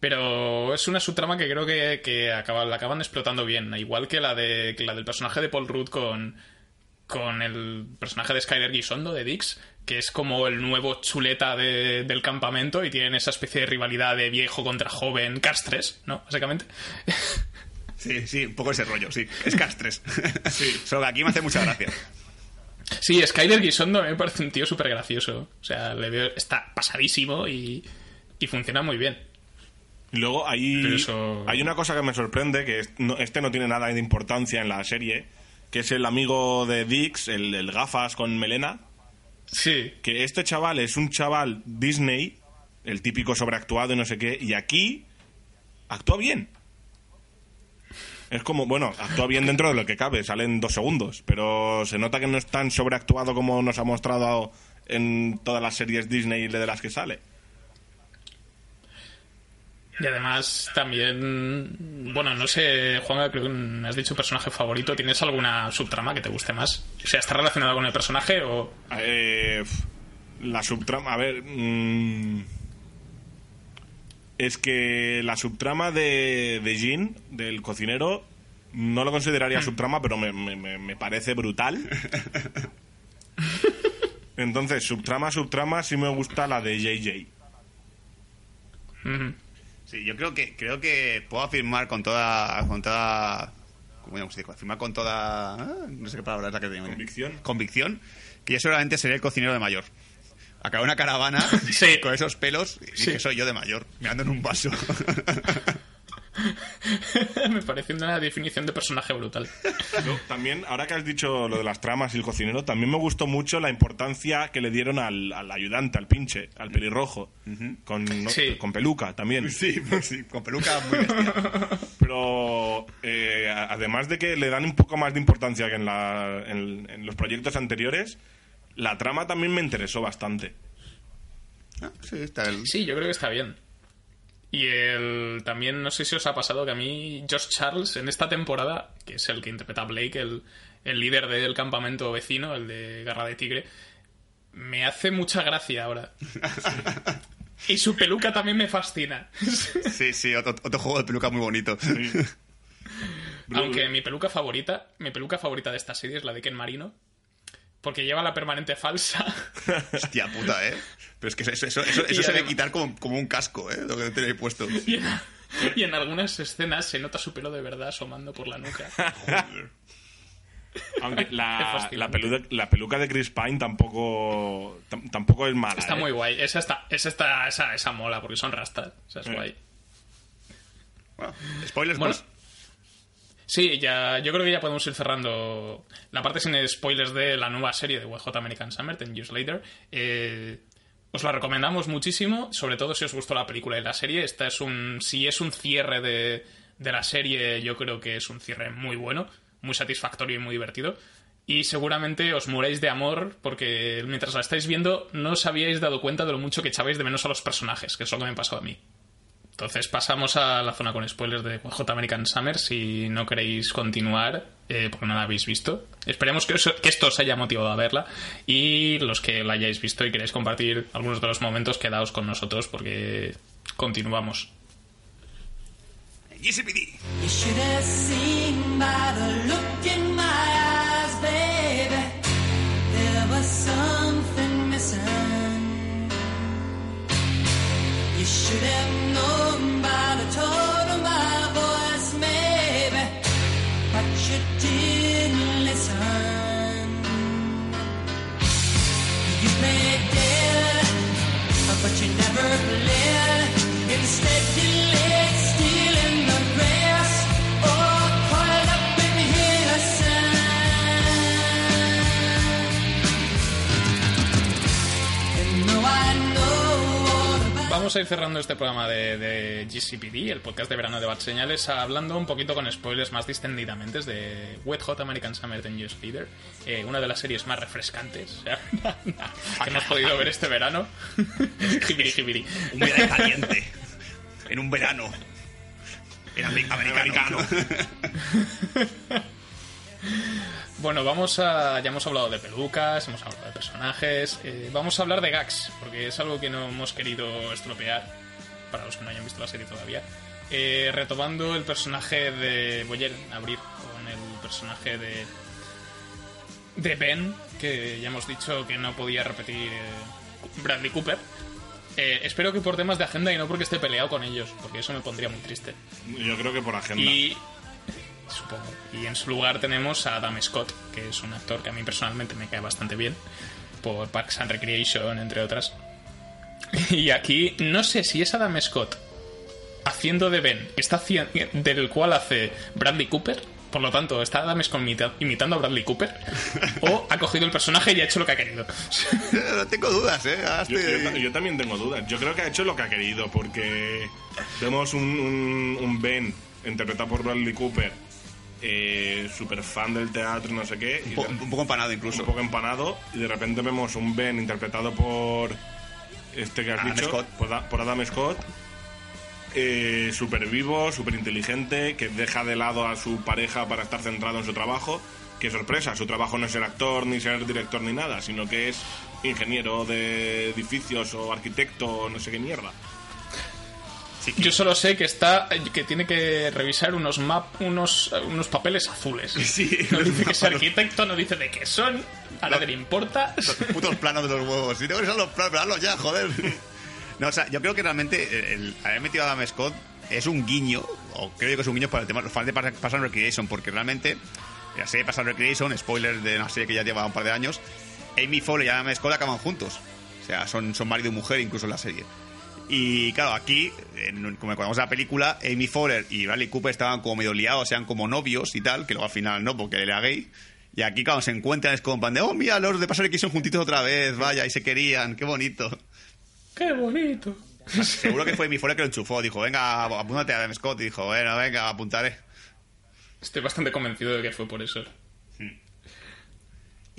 Pero es una subtrama que creo que, que acaba- la acaban explotando bien, igual que la, de, que la del personaje de Paul Rudd con, con el personaje de Skyler Gisondo de Dix, que es como el nuevo chuleta de- del campamento y tienen esa especie de rivalidad de viejo contra joven, castres, ¿no? Básicamente.
Sí, sí, un poco ese rollo, sí. Es castres. (laughs) Sí. Solo que aquí me hace mucha gracia.
Sí, Skyler Gisondo me parece un tío súper gracioso. O sea, le veo, está pasadísimo y, y funciona muy bien.
Y luego hay,
eso-
hay una cosa que me sorprende, que este no tiene nada de importancia en la serie, que es el amigo de Dix, el, el gafas con melena,
Sí,
que este chaval es un chaval Disney, el típico sobreactuado y no sé qué, y aquí actúa bien. Es como, bueno, actúa bien dentro de lo que cabe, sale en dos segundos, pero se nota que no es tan sobreactuado como nos ha mostrado en todas las series Disney de las que sale.
Y además también, bueno, no sé, Juan, creo que me has dicho personaje favorito. ¿Tienes alguna subtrama que te guste más? O sea, ¿está relacionado con el personaje o...?
Eh, la subtrama, a ver... mm, es que la subtrama de, de Jean, del cocinero, no lo consideraría subtrama, pero me, me- me- parece brutal. (laughs) Entonces, subtrama, subtrama, sí me gusta la de JJ.
Sí, yo creo que creo que puedo afirmar con toda con toda ¿cómo se dice? Afirmar con toda ah, no sé qué palabra es la que tengo.
Convicción.
Convicción que yo seguramente seré el cocinero de mayor. Acabo en una caravana (laughs)
Sí.
con esos pelos y
Sí.
que soy yo de mayor, mirando en un vaso. (laughs)
me parece una definición de personaje brutal.
Yo, también, ahora que has dicho lo de las tramas y el cocinero, también me gustó mucho la importancia que le dieron al, al ayudante, al pinche, al pelirrojo, con, ¿no?
Sí.
con peluca también.
sí, pues sí, con peluca muy bestia. (laughs)
Pero eh, a- además de que le dan un poco más de importancia que en, la- en- en los proyectos anteriores, la trama también me interesó bastante.
Ah, sí, está el...
Sí, yo creo que está bien. Y el, también, no sé si os ha pasado que a mí, Josh Charles, en esta temporada, que es el que interpreta a Blake, el, el líder del campamento vecino, el de Garra de Tigre, me hace mucha gracia ahora. (laughs) Y su peluca también me fascina.
Sí, sí, otro, otro juego de peluca muy bonito.
Aunque mi peluca favorita, mi peluca favorita de esta serie es la de Ken Marino. Porque lleva la permanente falsa. (laughs)
Hostia puta, ¿eh? Pero es que eso, eso, eso, se debe quitar como, como un casco, ¿eh? Lo que tenéis puesto.
Y en, y en algunas escenas se nota su pelo de verdad asomando por la nuca. (laughs)
Aunque la, (laughs) la, peluca de Chris Pine tampoco, tam- tampoco es mala.
Está
¿eh?
muy guay. Esa está, esa está, esa, esa mola porque son rastas. Esa es
Eh.
guay.
Bueno, spoilers,
Bueno,
pues.
Sí, ya, yo creo que ya podemos ir cerrando la parte sin spoilers de la nueva serie de WJ American Summer, Ten Years Later. Eh, os la recomendamos muchísimo, sobre todo si os gustó la película y la serie. Esta es un, si es un cierre de, de la serie, yo creo que es un cierre muy bueno, muy satisfactorio y muy divertido. Y seguramente os muréis de amor porque mientras la estáis viendo no os habíais dado cuenta de lo mucho que echabais de menos a los personajes, que es lo que me pasó a mí. Entonces pasamos a la zona con spoilers de J American Summer. Si no queréis continuar, eh, porque no la habéis visto, esperemos que, os- que esto os haya motivado a verla. Y los que la hayáis visto y queréis compartir algunos de los momentos, quedaos con nosotros porque continuamos.
GCPD.
But you never bled.
Vamos a ir cerrando este programa de, de GCPD, el podcast de verano de Bad Señales, hablando un poquito con spoilers más distendidamente de Wet Hot American Summer 10 Years Later, eh, una de las series más refrescantes (laughs) que hemos podido ver este verano. (laughs) Jibiri, jibiri.
Un verano caliente. En un verano. En Ameri- americano.
Bueno, vamos a. Ya hemos hablado de pelucas, hemos hablado de personajes. eh, vamos a hablar de gags, porque es algo que no hemos querido estropear. Para los que no hayan visto la serie todavía. Eh, retomando el personaje de. Voy a abrir con el personaje de. De Ben, que ya hemos dicho que no podía repetir eh, Bradley Cooper. Eh, espero que por temas de agenda y no porque esté peleado con ellos, porque eso me pondría muy triste.
Yo creo que por agenda.
Y supongo. Y en su lugar tenemos a Adam Scott, que es un actor que a mí personalmente me cae bastante bien, por Parks and Recreation, entre otras. Y aquí no sé si es Adam Scott haciendo de Ben, está del cual hace Bradley Cooper. Por lo tanto, está Adam Scott imita- imitando a Bradley Cooper. (laughs) O ha cogido el personaje y ha hecho lo que ha querido.
No tengo dudas, ¿eh?
Yo,
estoy-
yo- yo también tengo dudas. Yo creo que ha hecho lo que ha querido, porque vemos un, un, un Ben interpretado por Bradley Cooper eh, súper fan del teatro no sé qué.
Un, po-
de-
un poco empanado incluso.
un poco empanado y de repente vemos un Ben interpretado por este que has
Adam
dicho,
Scott.
Por, Da- por Adam Scott, eh, súper vivo, súper inteligente, que deja de lado a su pareja para estar centrado en su trabajo. Qué sorpresa, su trabajo no es ser actor ni ser director ni nada, sino que es ingeniero de edificios o arquitecto no sé qué mierda.
Yo solo sé que está que tiene que revisar unos map, unos, unos papeles azules. (laughs)
Sí,
no dice que es arquitecto, no dice de qué son, a nadie le importa.
Los (laughs) putos planos de los huevos. Si tengo que ser los planos, hazlos ya, joder. No, o sea, yo creo que realmente el, el haber metido a Adam Scott es un guiño, o creo que es un guiño para el tema, los fans de and Recreation, porque realmente la serie Pass and Recreation, spoiler de una serie que ya lleva un par de años, Amy Fowler y Adam Scott acaban juntos. O sea, son, son marido y mujer incluso en la serie. Y claro, aquí, en- como recordamos la película, Amy Fowler y Bradley Cooper estaban como medio liados, sean como novios y tal, que luego al final no, porque él era gay. Y aquí cuando se encuentran es como en plan de, oh, mira, los de Pasar son juntitos otra vez, vaya, y se querían, qué bonito.
¡Qué bonito! (laughs)
Seguro que fue Amy Fowler que lo enchufó, dijo, venga, apúntate a Adam Scott, y dijo, bueno, venga, apuntaré.
Estoy bastante convencido de que fue por eso.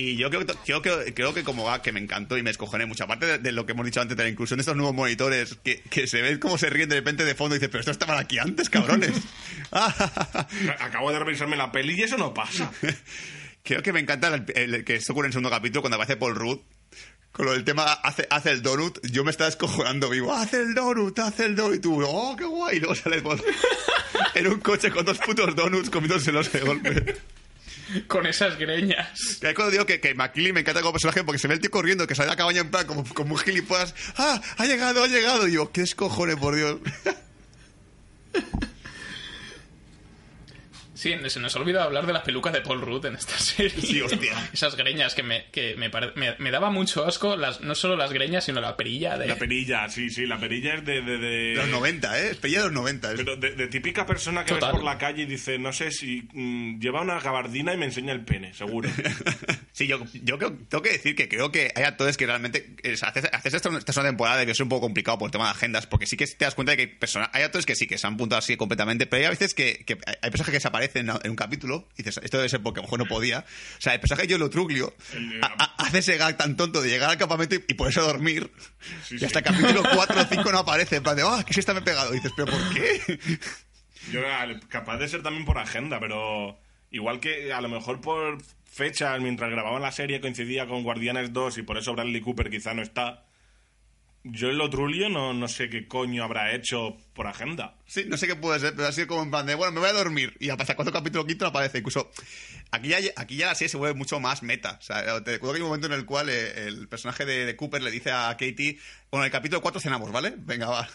Y yo creo yo creo, creo que como va, que me encantó y me escojoné mucho. Aparte de, de lo que hemos dicho antes de la inclusión de estos nuevos monitores, que, que se ven como se ríen de repente de fondo y dices, pero esto estaban aquí antes, cabrones. (laughs)
Acabo de revisarme la peli y eso no pasa. (laughs)
creo que me encanta el, el- que esto ocurre en el segundo capítulo cuando aparece Paul Rudd. Con lo del tema, hace, hace el donut, yo me estaba escojonando vivo. Hace el donut, hace el donut. Y tú, oh, qué guay. Y luego sale Paul (laughs) en un coche con dos putos donuts comiéndoselos de golpe.
Con esas greñas.
Ahí cuando digo que, que McKinley me encanta como personaje porque se ve el tío corriendo, que sale de la cabaña en plan como, como un gilipollas. ¡Ah! ¡Ha llegado, ha llegado! Y digo, ¿qué es cojones, por Dios?
Sí, se nos ha olvidado hablar de las pelucas de Paul Rudd en esta serie.
Sí, hostia. (laughs)
Esas greñas que me, que me, pare- me, me daba mucho asco, las, no solo las greñas, sino la perilla de...
La perilla, sí, sí, la perilla es de... de, de-
De los 90, ¿eh? Es pella de los 90. es-
Pero de, de típica persona que
Total.
ves por la calle y dice, no sé si mm, lleva una gabardina y me enseña el pene, seguro. (laughs)
Sí, yo, yo creo- tengo que decir que creo que hay actores que realmente. eh, haces, haces esto esta es una temporada de que es un poco complicado por el tema de agendas, porque sí que te das cuenta de que hay, persona- hay actores que sí que se han apuntado así completamente, pero hay a veces que, que hay personajes que se aparecen en un capítulo y dices, esto debe ser porque a lo mejor no podía. O sea, el personaje de Yolo Truglio hace ese gag tan tonto de llegar al campamento y, y ponerse a dormir.
Sí,
y hasta el capítulo (laughs) 4 o 5 no aparece. En plan de, ¡ah, que sí está me he pegado! Y dices, ¿pero por qué?
Yo capaz de ser también por agenda, pero igual que a lo mejor por fechas, mientras grababan la serie coincidía con Guardianes 2 y por eso Bradley Cooper quizá no está. Yo en lo Trulio no, no sé qué coño habrá hecho por agenda.
Sí, no sé qué puede ser, pero así como en plan de, bueno, me voy a dormir. Y hasta cuatro capítulo quinto no aparece. Incluso aquí ya, aquí ya la serie se vuelve mucho más meta. O sea, te recuerdo que hay un momento en el cual eh, el personaje de, de Cooper le dice a Katie, bueno, en el capítulo 4 cenamos, ¿vale? Venga, va.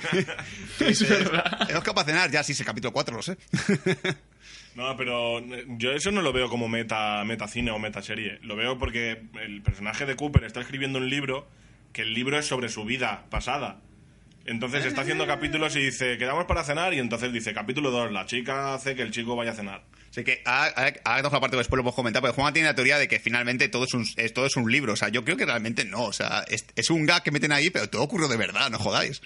(laughs)
Es verdad.
¿Tenemos que para cenar? Ya, sí, es el capítulo 4, lo sé. (laughs)
No, pero eh, yo eso no lo veo como meta, meta cine o meta serie. Lo veo porque el personaje de Cooper está escribiendo un libro que el libro es sobre su vida pasada. Entonces está haciendo capítulos y dice, quedamos para cenar y entonces dice, capítulo 2, la chica hace que el chico vaya a cenar.
Así que estamos la parte que después lo podemos comentar, porque Juan tiene la teoría de que finalmente todo es un, es, todo es un libro. O sea, yo creo que realmente no. O sea, es, es un gag que meten ahí, pero todo ocurrió de verdad, no jodáis.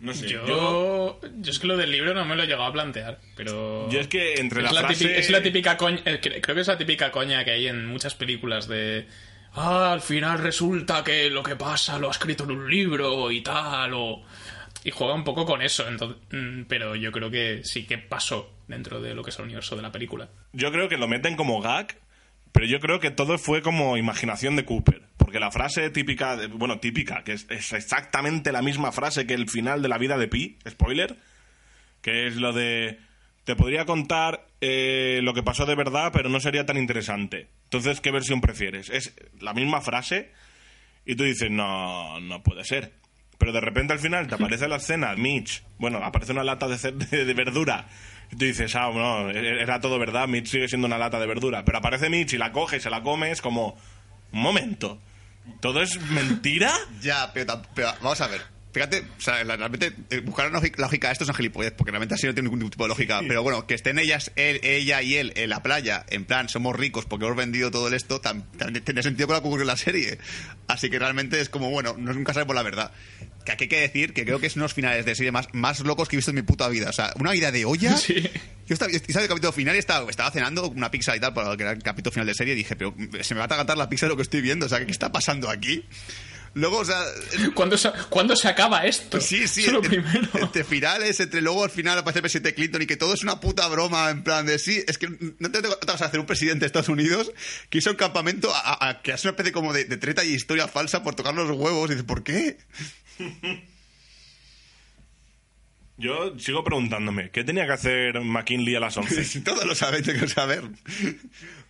No sé,
Yo,
yo,
yo es que lo del libro no me lo he llegado a plantear, pero...
yo es que entre
es
la,
la,
frase...
típica, es la típica coña, eh, cre- creo que es la típica coña que hay en muchas películas de... Ah, al final resulta que lo que pasa lo ha escrito en un libro y tal, o... Y juega un poco con eso, entonces, mm, pero yo creo que sí que pasó dentro de lo que es el universo de la película.
Yo creo que lo meten como gag, pero yo creo que todo fue como imaginación de Cooper. Porque la frase típica, bueno, típica, que es, es exactamente la misma frase que el final de la vida de Pi, spoiler, que es lo de, te podría contar eh, lo que pasó de verdad, pero no sería tan interesante. Entonces, ¿qué versión prefieres? Es la misma frase y tú dices, no, no puede ser. Pero de repente al final te aparece la escena, Mitch, bueno, aparece una lata de, (laughs) verdura. Y tú dices, ah, no, e- era todo verdad, Mitch sigue siendo una lata de verdura. Pero aparece Mitch y la coge y se la come, es como, un momento, ¿todo es mentira?
Ya, pero, pero vamos a ver. Fíjate, o sea, la- realmente eh, buscar una lógica- a esto es una gilipollez, porque realmente así no tiene ningún tipo de lógica. Pero bueno, que estén ellas, él, ella y él en la playa, en plan, somos ricos porque hemos vendido todo el esto, tam- también tiene sentido con lo que ocurrió en la serie. Así que realmente es como, bueno, no, nunca sabemos la verdad. Que aquí hay que decir que creo que es uno de los finales de serie más, más locos que he visto en mi puta vida. O sea, una vida de olla.
Sí.
Yo estaba, estaba el capítulo final y estaba, estaba cenando una pizza y tal, para el capítulo final de serie, y dije, pero se me va a atragantar la pizza de lo que estoy viendo. O sea, ¿qué está pasando aquí? Luego, o sea,
¿Cuándo se, cuándo se acaba esto?
Sí, sí,
Eso es lo
entre,
primero.
entre finales, entre luego al final aparece el presidente Clinton y que todo es una puta broma, en plan de sí, es que no te otra cosa hacer un presidente de Estados Unidos que hizo un campamento a, a- a que hace una especie como de, de treta y historia falsa por tocar los huevos. Y dices, ¿por qué?
Yo sigo preguntándome, ¿qué tenía que hacer McKinley a las 11?
Si (laughs) todos lo saben, tengo que saber.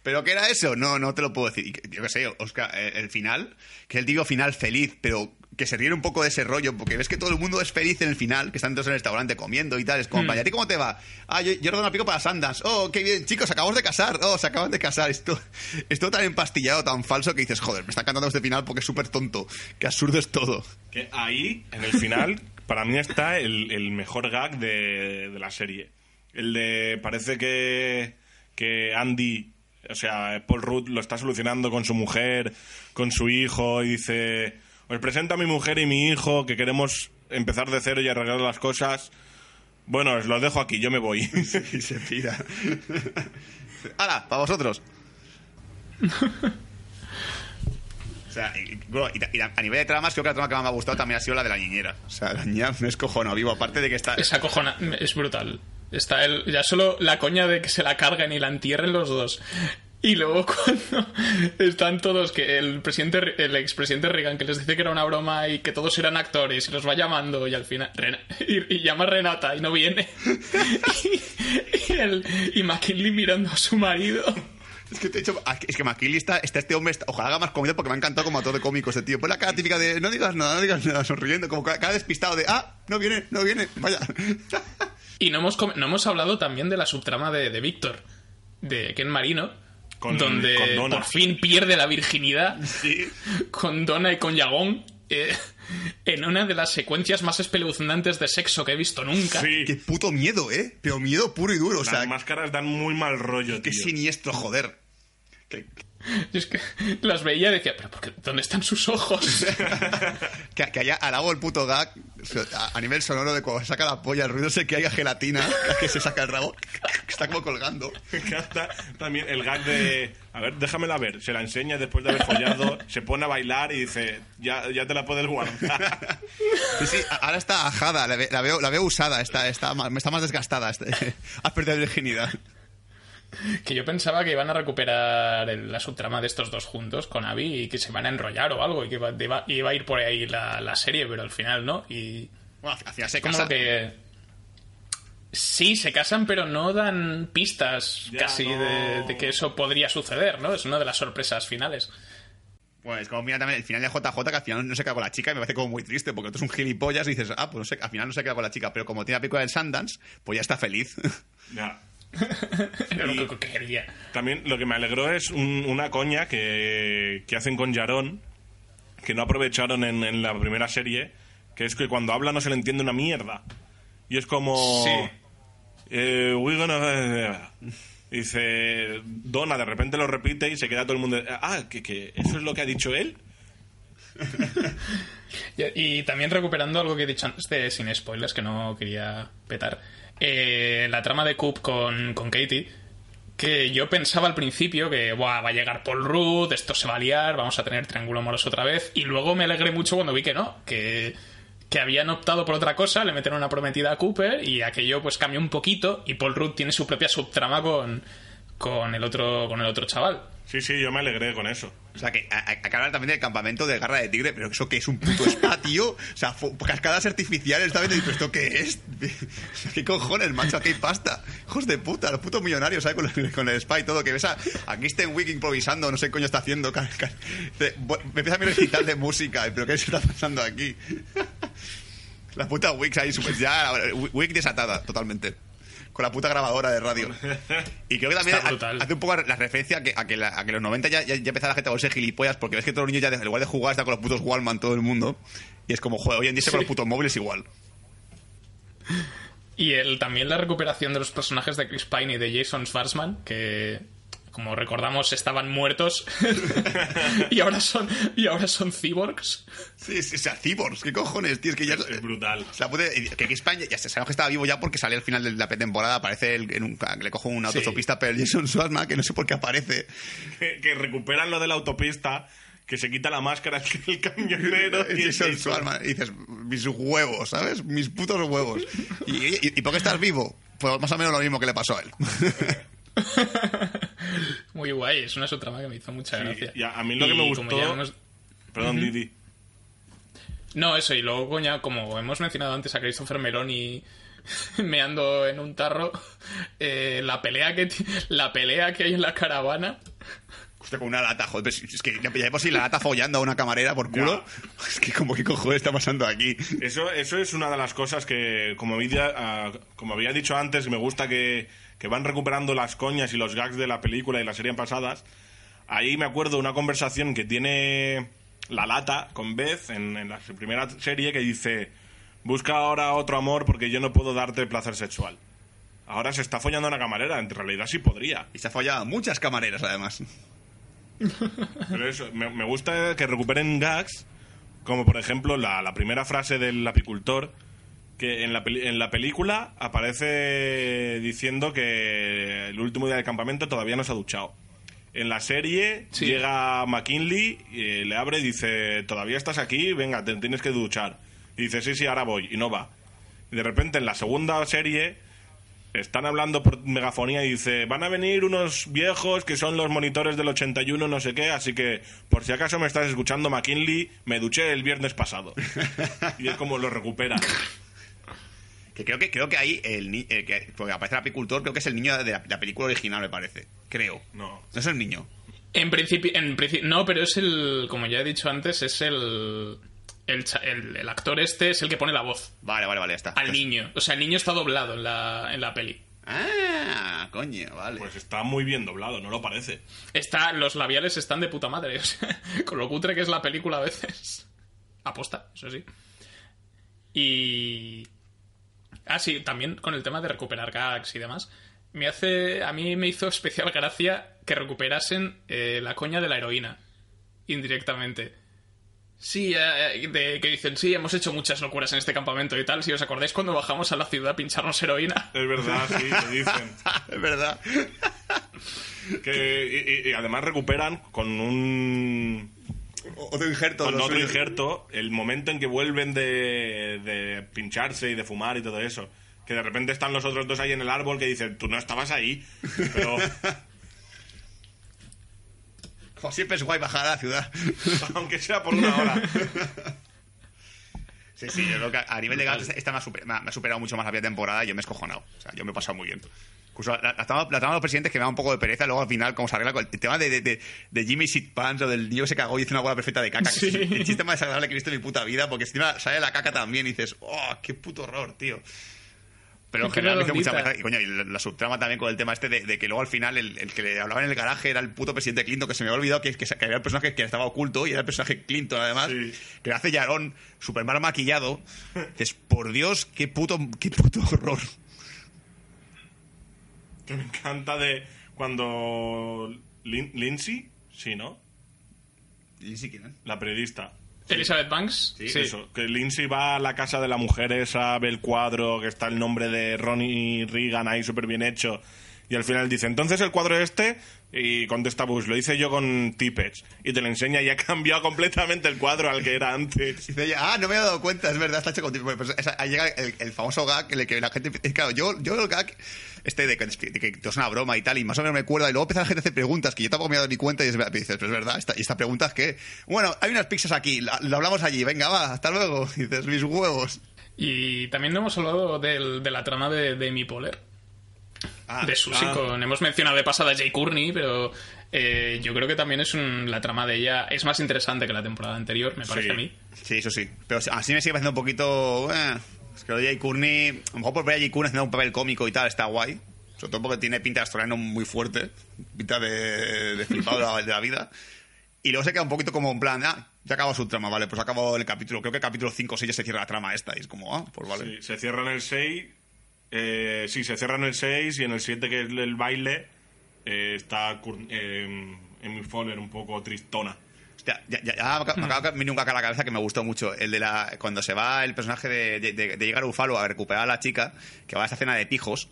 ¿Pero qué era eso? No, no te lo puedo decir. Yo qué sé, Oscar, eh, el final, que el típico final feliz, pero que se ríe un poco de ese rollo, porque ves que todo el mundo es feliz en el final, que están todos en el restaurante comiendo y tal. Es como, vaya, ¿a ti cómo te va? Ah, yo, yo una pico para Sundance. Oh, qué bien, chicos, acabamos de casar. Oh, se acaban de casar. Esto, esto tan empastillado, tan falso, que dices, joder, me está cantando este final porque es súper tonto. Qué absurdo es todo.
Que ahí, en el final, para mí está el, el mejor gag de, de la serie. El de, parece que, que Andy, o sea, Paul Rudd lo está solucionando con su mujer, con su hijo, y dice, os presento a mi mujer y mi hijo, que queremos empezar de cero y arreglar las cosas. Bueno, os los dejo aquí, yo me voy. (laughs)
Y se pira. (laughs) ¡Hala! ¡Para vosotros! (laughs) O sea, y, bueno, y- y a nivel de tramas, creo que la trama que más me ha gustado también ha sido la de la niñera. O sea, la niñera me es cojono vivo, aparte de que está...
Esa cojona es brutal. Está el, ya solo la coña de que se la carguen y la entierren los dos. Y luego (laughs) cuando están todos, que el presidente, el expresidente Reagan, que les dice que era una broma y que todos eran actores, y los va llamando y al final, y, llama a Renata y no viene. Y, (laughs) y, el- y McKinley mirando a su marido.
Es que te he ah, es que McKinley está, está este hombre, está- ojalá haga más comida porque me ha encantado como actor de cómico ese tío. Pues la cara típica de no digas nada, no digas nada, sonriendo, como cada despistado de ah, no viene, no viene, vaya. (laughs)
Y no hemos, no hemos hablado también de la subtrama de, de Víctor, de Ken Marino,
Con-
donde
con Donna.
por fin pierde la virginidad
Sí.
con Donna y con Yagón eh, en una de las secuencias más espeluznantes de sexo que he visto nunca.
Sí,
Qué puto miedo, ¿eh? Pero miedo puro y duro, o
las
sea,
máscaras dan muy mal rollo,
qué
tío.
siniestro, joder. Que,
Y es que las veía y decía, pero ¿por qué? ¿dónde están sus ojos? (laughs)
que, que haya al el puto gag a, a nivel sonoro de cuando se saca la polla, el ruido ese que haya gelatina, que se saca el rabo, que (laughs) está como colgando.
También el gag de. A ver, déjamela ver. Se la enseña después de haber follado, se pone a bailar y dice: Ya, ya te la puedes guardar. (laughs)
Sí, sí, ahora está ajada, la, ve- la veo, la veo usada, está, está, más, está más desgastada. está- has perdido virginidad. (laughs)
que yo pensaba que iban a recuperar el- la subtrama de estos dos juntos con Abby y que se van a enrollar o algo y que iba, iba- iba a ir por ahí la, la serie, pero al final no. Y
Bueno, final se
como que... Sí, se casan, pero no dan pistas
Ya,
casi
no.
de, de que eso podría suceder, ¿no? Es una de las sorpresas finales.
Bueno, es como mira también el final de JJ que al final no se queda con la chica y me parece como muy triste porque tú es un gilipollas y dices, ah, pues no sé, al final no se queda con la chica, pero como tiene la película del Sundance, pues ya está feliz. (laughs)
ya. (laughs)
Pero lo que, que quería.
También lo que me alegró es un- una coña que, que hacen con Yarón, que no aprovecharon en, en la primera serie, que es que cuando habla no se le entiende una mierda. Y es como...
Sí.
eh, we gonna- Dice Donna, de repente lo repite y se queda todo el mundo... Ah, que, que eso es lo que ha dicho él. (laughs)
Y, también recuperando algo que he dicho antes de sin spoilers, que no quería petar. eh, la trama de Coop con, con Katie. Que yo pensaba al principio que va a llegar Paul Rudd, esto se va a liar, vamos a tener triángulo amoroso otra vez. Y luego me alegré mucho cuando vi que no, que, que habían optado por otra cosa, le metieron una prometida a Cooper y aquello pues cambió un poquito. Y Paul Rudd tiene su propia subtrama con, con, el, otro, con el otro chaval.
Sí, sí, yo me alegré con eso.
O sea, que hay que hablar también del campamento de garra de tigre, pero eso que es un puto spa, (laughs) tío. O sea, cascadas artificiales, ¿sabes? Y ¿esto qué es? (laughs) ¿Qué cojones, macho? Aquí hay pasta. Hijos de puta, los putos millonarios, ¿sabes? Con, el- con el spa y todo. Que ves a, a Kristen Wiig improvisando, no sé qué coño está haciendo. me empieza a mi recital de música, pero ¿qué se está pasando aquí? (laughs) La puta Wiig ahí, ya, Wiig desatada, totalmente. Con la puta grabadora de radio. (laughs) Y creo que también hace un poco la referencia a que, a que, la- a que los 90 ya, ya, ya empezaba la gente a volverse gilipollas porque ves que todos los niños ya, en lugar de jugar, está con los putos Wallman todo el mundo. Y es como, joder, hoy en día se con los putos móviles igual.
Y el, también la recuperación de los personajes de Chris Pine y de Jason Schwartzman, que como recordamos estaban muertos (laughs) y ahora son y ahora son cyborgs.
Sí, sí, o sea, cyborgs, ¿qué cojones, tío? Es que ya...
Es brutal.
O sea, puede- que Chris Pine, ya se sabemos que estaba vivo ya porque sale al final de la temporada, aparece el- en un, le cojo una
Sí.
autopista, pero el Jason Schwartzman, que no sé por qué aparece.
Que, que recuperan lo de la autopista, que se quita la máscara (laughs) el camionero. (laughs) y
Jason
Jason.
Schwartzman. Y dices, mis huevos, ¿sabes? Mis putos huevos. ¿Y, y, y por qué estás vivo? Pues más o menos lo mismo que le pasó a él.
Muy guay, es una subtrama que me hizo mucha gracia.
y a- a mí lo que me gustó-
hemos-
Perdón, Didi.
No, eso, y luego, coña, como hemos mencionado antes a Christopher Meloni (laughs) meando en un tarro, eh, la pelea que la pelea que hay en la caravana.
Hostia, con una lata, joder. Es que ya ya de por sí la lata follando a una camarera por culo. (laughs) Es que como que cojones está pasando aquí.
Eso, eso es una de las cosas que, como había, ah, como había dicho antes, me gusta que, que van recuperando las coñas y los gags de la película y la serie pasadas. Ahí me acuerdo una conversación que tiene la lata con Beth en, en la primera serie que dice: Busca ahora otro amor porque yo no puedo darte placer sexual. Ahora se está follando a una camarera, en realidad sí podría.
Y se ha follado a muchas camareras, además.
Pero eso, me, me gusta que recuperen gags, como por ejemplo la, la primera frase del apicultor, que en la, peli- en la película aparece diciendo que el último día del campamento todavía no se ha duchado. En la serie
Sí.
llega McKinley, y le abre y dice, todavía estás aquí, venga, te tienes que duchar. Y dice, sí, sí, ahora voy, y no va. Y de repente en la segunda serie están hablando por megafonía y dice, van a venir unos viejos que son los monitores del 81, no sé qué, así que por si acaso me estás escuchando McKinley, me duché el viernes pasado. (laughs) y es como lo recupera.
Que creo que, creo que ahí el ni- eh, que, porque aparece el apicultor, creo que es el niño de la, de la película original, me parece. Creo.
No.
No es el niño.
En principio, en principio, no, pero es el, como ya he dicho antes, es el, el, cha- el, el actor este es el que pone la voz
Vale, vale, vale, ya está.
al
Entonces-
niño. O sea, el niño está doblado en la, en la peli.
Ah, coño, vale.
Pues está muy bien doblado, no lo parece.
Está, los labiales están de puta madre, (laughs) o sea, con lo cutre que es la película a veces. Aposta, eso sí. Y. Ah, sí, también con el tema de recuperar gags y demás. Me hace. A mí me hizo especial gracia que recuperasen eh, la coña de la heroína. Indirectamente. Sí, eh, de- que dicen, sí, hemos hecho muchas locuras en este campamento y tal. Si os acordáis cuando bajamos a la ciudad a pincharnos heroína.
Es verdad, sí, lo dicen. (laughs)
es verdad.
Que, y, y- y además recuperan con un
Otro injerto.
con otro injerto el momento en que vuelven de, de pincharse y de fumar y todo eso. Que de repente están los otros dos ahí en el árbol que dicen, tú no estabas ahí. Pero (laughs)
siempre es guay bajar a la ciudad. (laughs)
aunque sea por una hora.
Sí, sí, yo creo que a nivel de gags esta me ha, super- me ha- me ha superado mucho más la primera temporada y yo me he escojonado. O sea, yo me he pasado muy bien. Incluso la, la, de los presidentes que me da un poco de pereza, luego al final, como se arregla con el tema de, de, de, de Jimmy Shit Pants o del niño que se cagó y hizo una bola perfecta de caca. que es el chiste más desagradable que he visto en mi puta vida, porque encima sale la caca también y dices, ¡oh, qué puto horror, tío! Pero en general me hizo mucha pereza. Y coño, y la, la subtrama también con el tema este de, de que luego al final el, el que le hablaba en el garaje era el puto presidente Clinton, que se me había olvidado que, que, que había el personaje que estaba oculto y era el personaje Clinton además,
Sí.
que le hace Yarón super mal maquillado. Dices, por Dios, qué puto, qué puto horror.
Que me encanta de cuando Lin- Lindsay, sí, ¿no?
Y sí, ¿quién es?
La periodista.
Elizabeth Banks.
Sí,
Eso, que Lindsay va a la casa de la mujer esa, ve el cuadro, que está el nombre de Ronnie Reagan ahí súper bien hecho. Y al final dice, entonces el cuadro este, y contesta Bush, lo hice yo con Tippets. Y te lo enseña y ha (laughs) cambiado completamente el cuadro al que era antes.
Dice ella, ah, no me he dado cuenta, es verdad, está hecho con tipo. Pues esa- ahí llega el, el famoso gag en el que la gente. Claro, yo, yo el gag este de que, de que todo es una broma y tal, y más o menos me acuerdo, y luego empieza la gente a hacer preguntas que yo tampoco me he dado ni cuenta, y, es, verdad, y dices, pues es verdad, esta, y esta pregunta es que, bueno, hay unas pizzas aquí, la- lo hablamos allí, venga, va, hasta luego. (laughs) Y dices, mis huevos.
Y también no hemos hablado del- de la trama de, de Amy Poehler.
Ah,
de Susie,
ah.
con- hemos mencionado de pasada a Jay Courtney, pero eh, yo creo que también es un- la trama de ella es más interesante que la temporada anterior, me parece
Sí.
a mí.
Sí, eso sí. Pero así me sigue pareciendo un poquito. eh, es que lo de Jay Courtney. A lo mejor por ver a Jay Courtney haciendo un papel cómico y tal, está guay. Sobre todo porque tiene pinta de australiano muy fuerte. Pinta de, de flipado de la, de la vida. Y luego se queda un poquito como en plan, ah, Ya acabó su trama, vale, pues acabó el capítulo. Creo que el capítulo 5 o 6 ya se cierra la trama esta. Y es como, ah, pues vale.
Sí, se cierra en el 6. Eh, sí, se cierra en el 6 y en el 7, que es el baile, eh, está eh, Amy Fowler un poco tristona.
Hostia, ya, ya, ya me acaba- me acaba de venir un caca a la cabeza que me gustó mucho. El de la. Cuando se va el personaje de, de, de- de llegar a Ufalo a recuperar a la chica, que va a esta cena de pijos,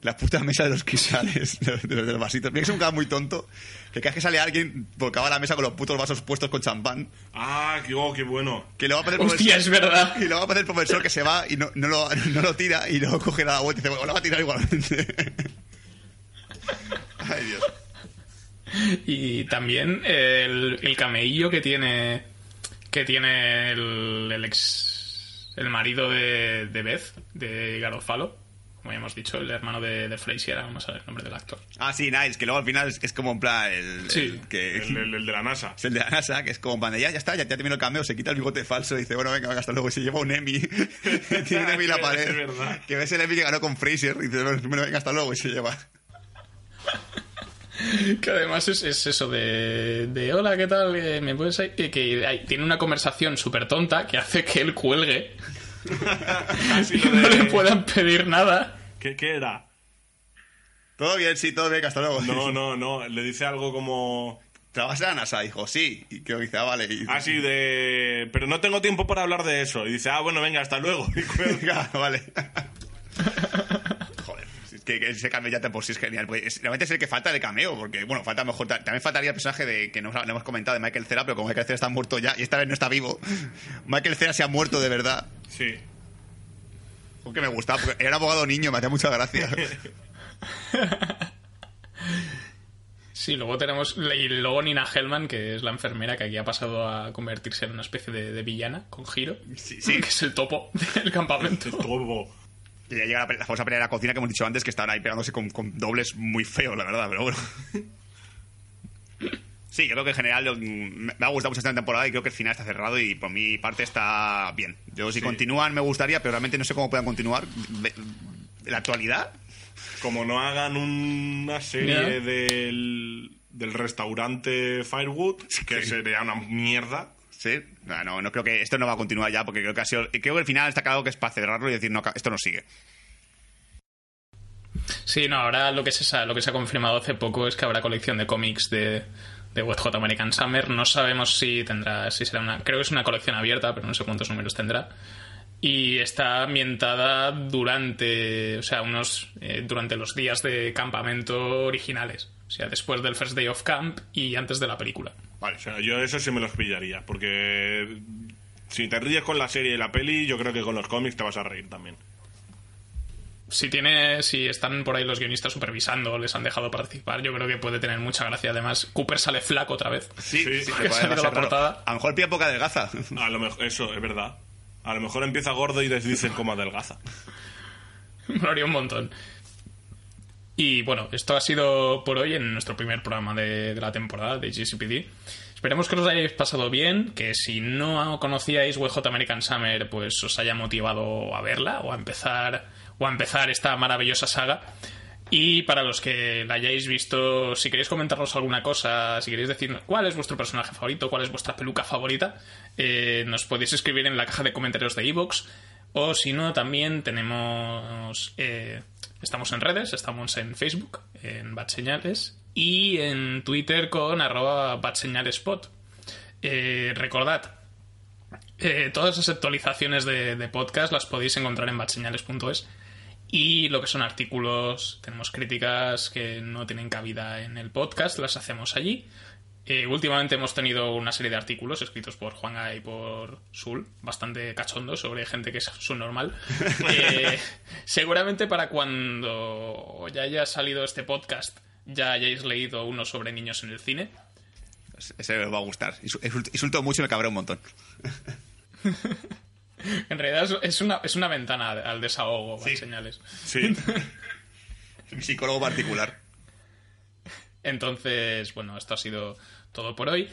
la puta mesa de los quisales, (laughs) de, de los, de los vasitos. Mira que es un caga muy tonto, que cada vez que sale alguien, volcaba la mesa con los putos vasos puestos con champán,
Ah, qué, oh, qué bueno.
que luego aparece el
Hostia, es verdad.
Y luego aparece el profesor que se va y no, no, lo, no lo tira y luego coge la vuelta y dice, bueno, lo va a tirar igualmente. (laughs) Ay, Dios.
Y también el, el cameillo que tiene que tiene el, el ex el marido de, de Beth, de Garofalo, como ya hemos dicho, el hermano de, de Frazier, ahora vamos a ver el nombre del actor.
Ah, sí, Niles, que luego al final es, es como en plan el,
Sí.
el que...
El, el- el de la NASA.
Es el de la NASA, que es como en plan de, ya, ya está, ya, ya terminó el cameo, se quita el bigote falso y dice, bueno, venga, venga, hasta luego. Y se lleva un Emmy. (laughs) Tiene un Emmy en la (laughs) pared.
Es verdad.
Que ves el Emmy que ganó con Fraser y dice, bueno, venga, hasta luego. Y se lleva.
Que además es, es eso de, de hola, ¿qué tal? Eh, ¿Me puedes ir?" que, que hay- tiene una conversación súper tonta que hace que él cuelgue
Así (laughs)
y no
de-
le puedan pedir nada.
¿Qué, qué era?
Todo bien, sí, todo bien, hasta luego.
No, (laughs) no, no. Le dice algo como.
¿Trabajas en la NASA? Hijo, sí. Y creo que dice, ah, vale. Y, (laughs)
Así de. Pero no tengo tiempo para hablar de eso. Y dice, ah, bueno, venga, hasta luego. Y cuelga.
Venga, vale. Que, ese cameo ya te por sí es genial. Pues, es- realmente es el que falta de cameo, porque, bueno, falta mejor. ta- También faltaría el personaje de que no no hemos comentado de Michael Cera, pero como Michael Cera está muerto ya y esta vez no está vivo, (laughs) Michael Cera se ha muerto de verdad.
Sí.
Porque me gustaba, porque era un abogado niño, me hacía mucha gracia. (laughs)
Sí, luego tenemos. Y luego Nina Hellman, que es la enfermera que aquí ha pasado a convertirse en una especie de, de villana con giro.
Sí, sí.
Que es el topo del campamento.
Todo.
Y ya llega la, la famosa pelea de la cocina que hemos dicho antes, que estaban ahí pegándose con, con dobles muy feos, la verdad, pero bueno. Sí, yo creo que en general lo- me ha gustado mucho esta temporada y creo que el final está cerrado y por mi parte está bien. Yo si
Sí.
continúan me gustaría, pero realmente no sé cómo puedan continuar. La actualidad,
Como no hagan una serie del, del restaurante Firewood, que sería una mierda.
No, no, creo que esto no va a continuar ya porque creo que ha creo que el final está claro que es para cerrarlo y decir, no, esto no sigue.
Sí, no, ahora lo que, se, lo que se ha confirmado hace poco es que habrá colección de cómics de, de Hot American Summer. No sabemos si tendrá, si será una. Creo que es una colección abierta, pero no sé cuántos números tendrá. Y está ambientada durante. O sea, unos. eh, durante los días de campamento originales. O sea, después del First Day of Camp y antes de la película.
Vale, o sea, yo eso sí me los pillaría, porque si te ríes con la serie y la peli, yo creo que con los cómics te vas a reír también.
Si tiene, si están por ahí los guionistas supervisando, les han dejado participar, yo creo que puede tener mucha gracia. Además, Cooper sale flaco otra vez.
Sí,
Sí,
sí, (laughs)
que
sale de la portada.
A lo mejor pilla poca adelgaza.
A lo mejor, eso, es verdad. A lo mejor empieza gordo y les dicen cómo adelgaza. (laughs)
Me haría un montón. Y bueno, esto ha sido por hoy en nuestro primer programa de, la temporada de GCPD. Esperemos que os hayáis pasado bien, que si no conocíais WJ American Summer, pues os haya motivado a verla o a empezar o a empezar esta maravillosa saga. Y para los que la hayáis visto, si queréis comentarnos alguna cosa, si queréis decir cuál es vuestro personaje favorito, cuál es vuestra peluca favorita, eh, nos podéis escribir en la caja de comentarios de iVoox. O si no, también tenemos. eh, estamos en redes, estamos en Facebook, en Bad Señales, y en Twitter con arroba badseñalespot. Eh, recordad, eh, todas las actualizaciones de, de podcast las podéis encontrar en badseñales.es. Y lo que son artículos, tenemos críticas que no tienen cabida en el podcast, las hacemos allí. Eh, últimamente hemos tenido una serie de artículos escritos por Juanga y por Sul, bastante cachondos sobre gente que es subnormal. (laughs) Eh, seguramente para cuando ya haya salido este podcast ya hayáis leído uno sobre niños en el cine.
Ese os va a gustar. Insu- insult- Insulto mucho y me cabré un montón. (laughs)
En realidad es- es una, es una ventana al desahogo,
Sí.
señales.
Sí. (laughs)
Mi psicólogo particular.
Entonces, bueno, esto ha sido todo por hoy.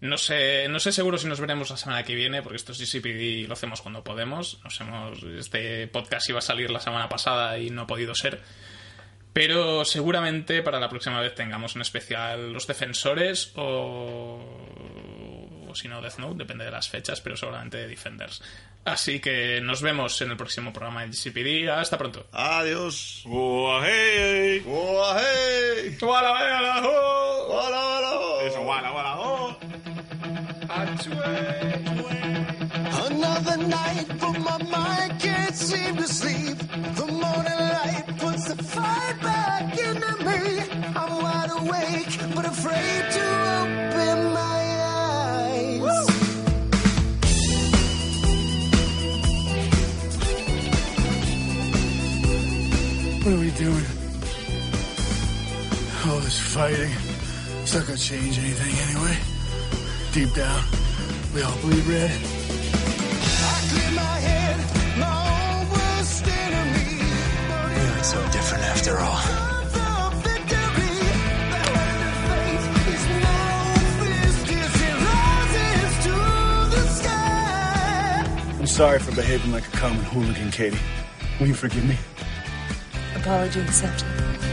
No sé, no sé seguro si nos veremos la semana que viene, porque esto es GCPD y lo hacemos cuando podemos. Nos hemos, este podcast iba a salir la semana pasada y no ha podido ser. Pero seguramente para la próxima vez tengamos un especial Los Defensores o, o si no Death Note, depende de las fechas, pero seguramente Defenders. Así que nos vemos en el próximo programa de GCPD. Hasta pronto.
Adiós.
Another night, but my mind can't seem to sleep. The morning light puts the fire back into me. I'm wide awake, but afraid to open my eyes.
What are we doing? All this fighting. It's not gonna change anything anyway. Deep down, we all bleed red. We aren't so different after all. I'm sorry for behaving like a common hooligan, Katie. Will you forgive me?
Apology accepted.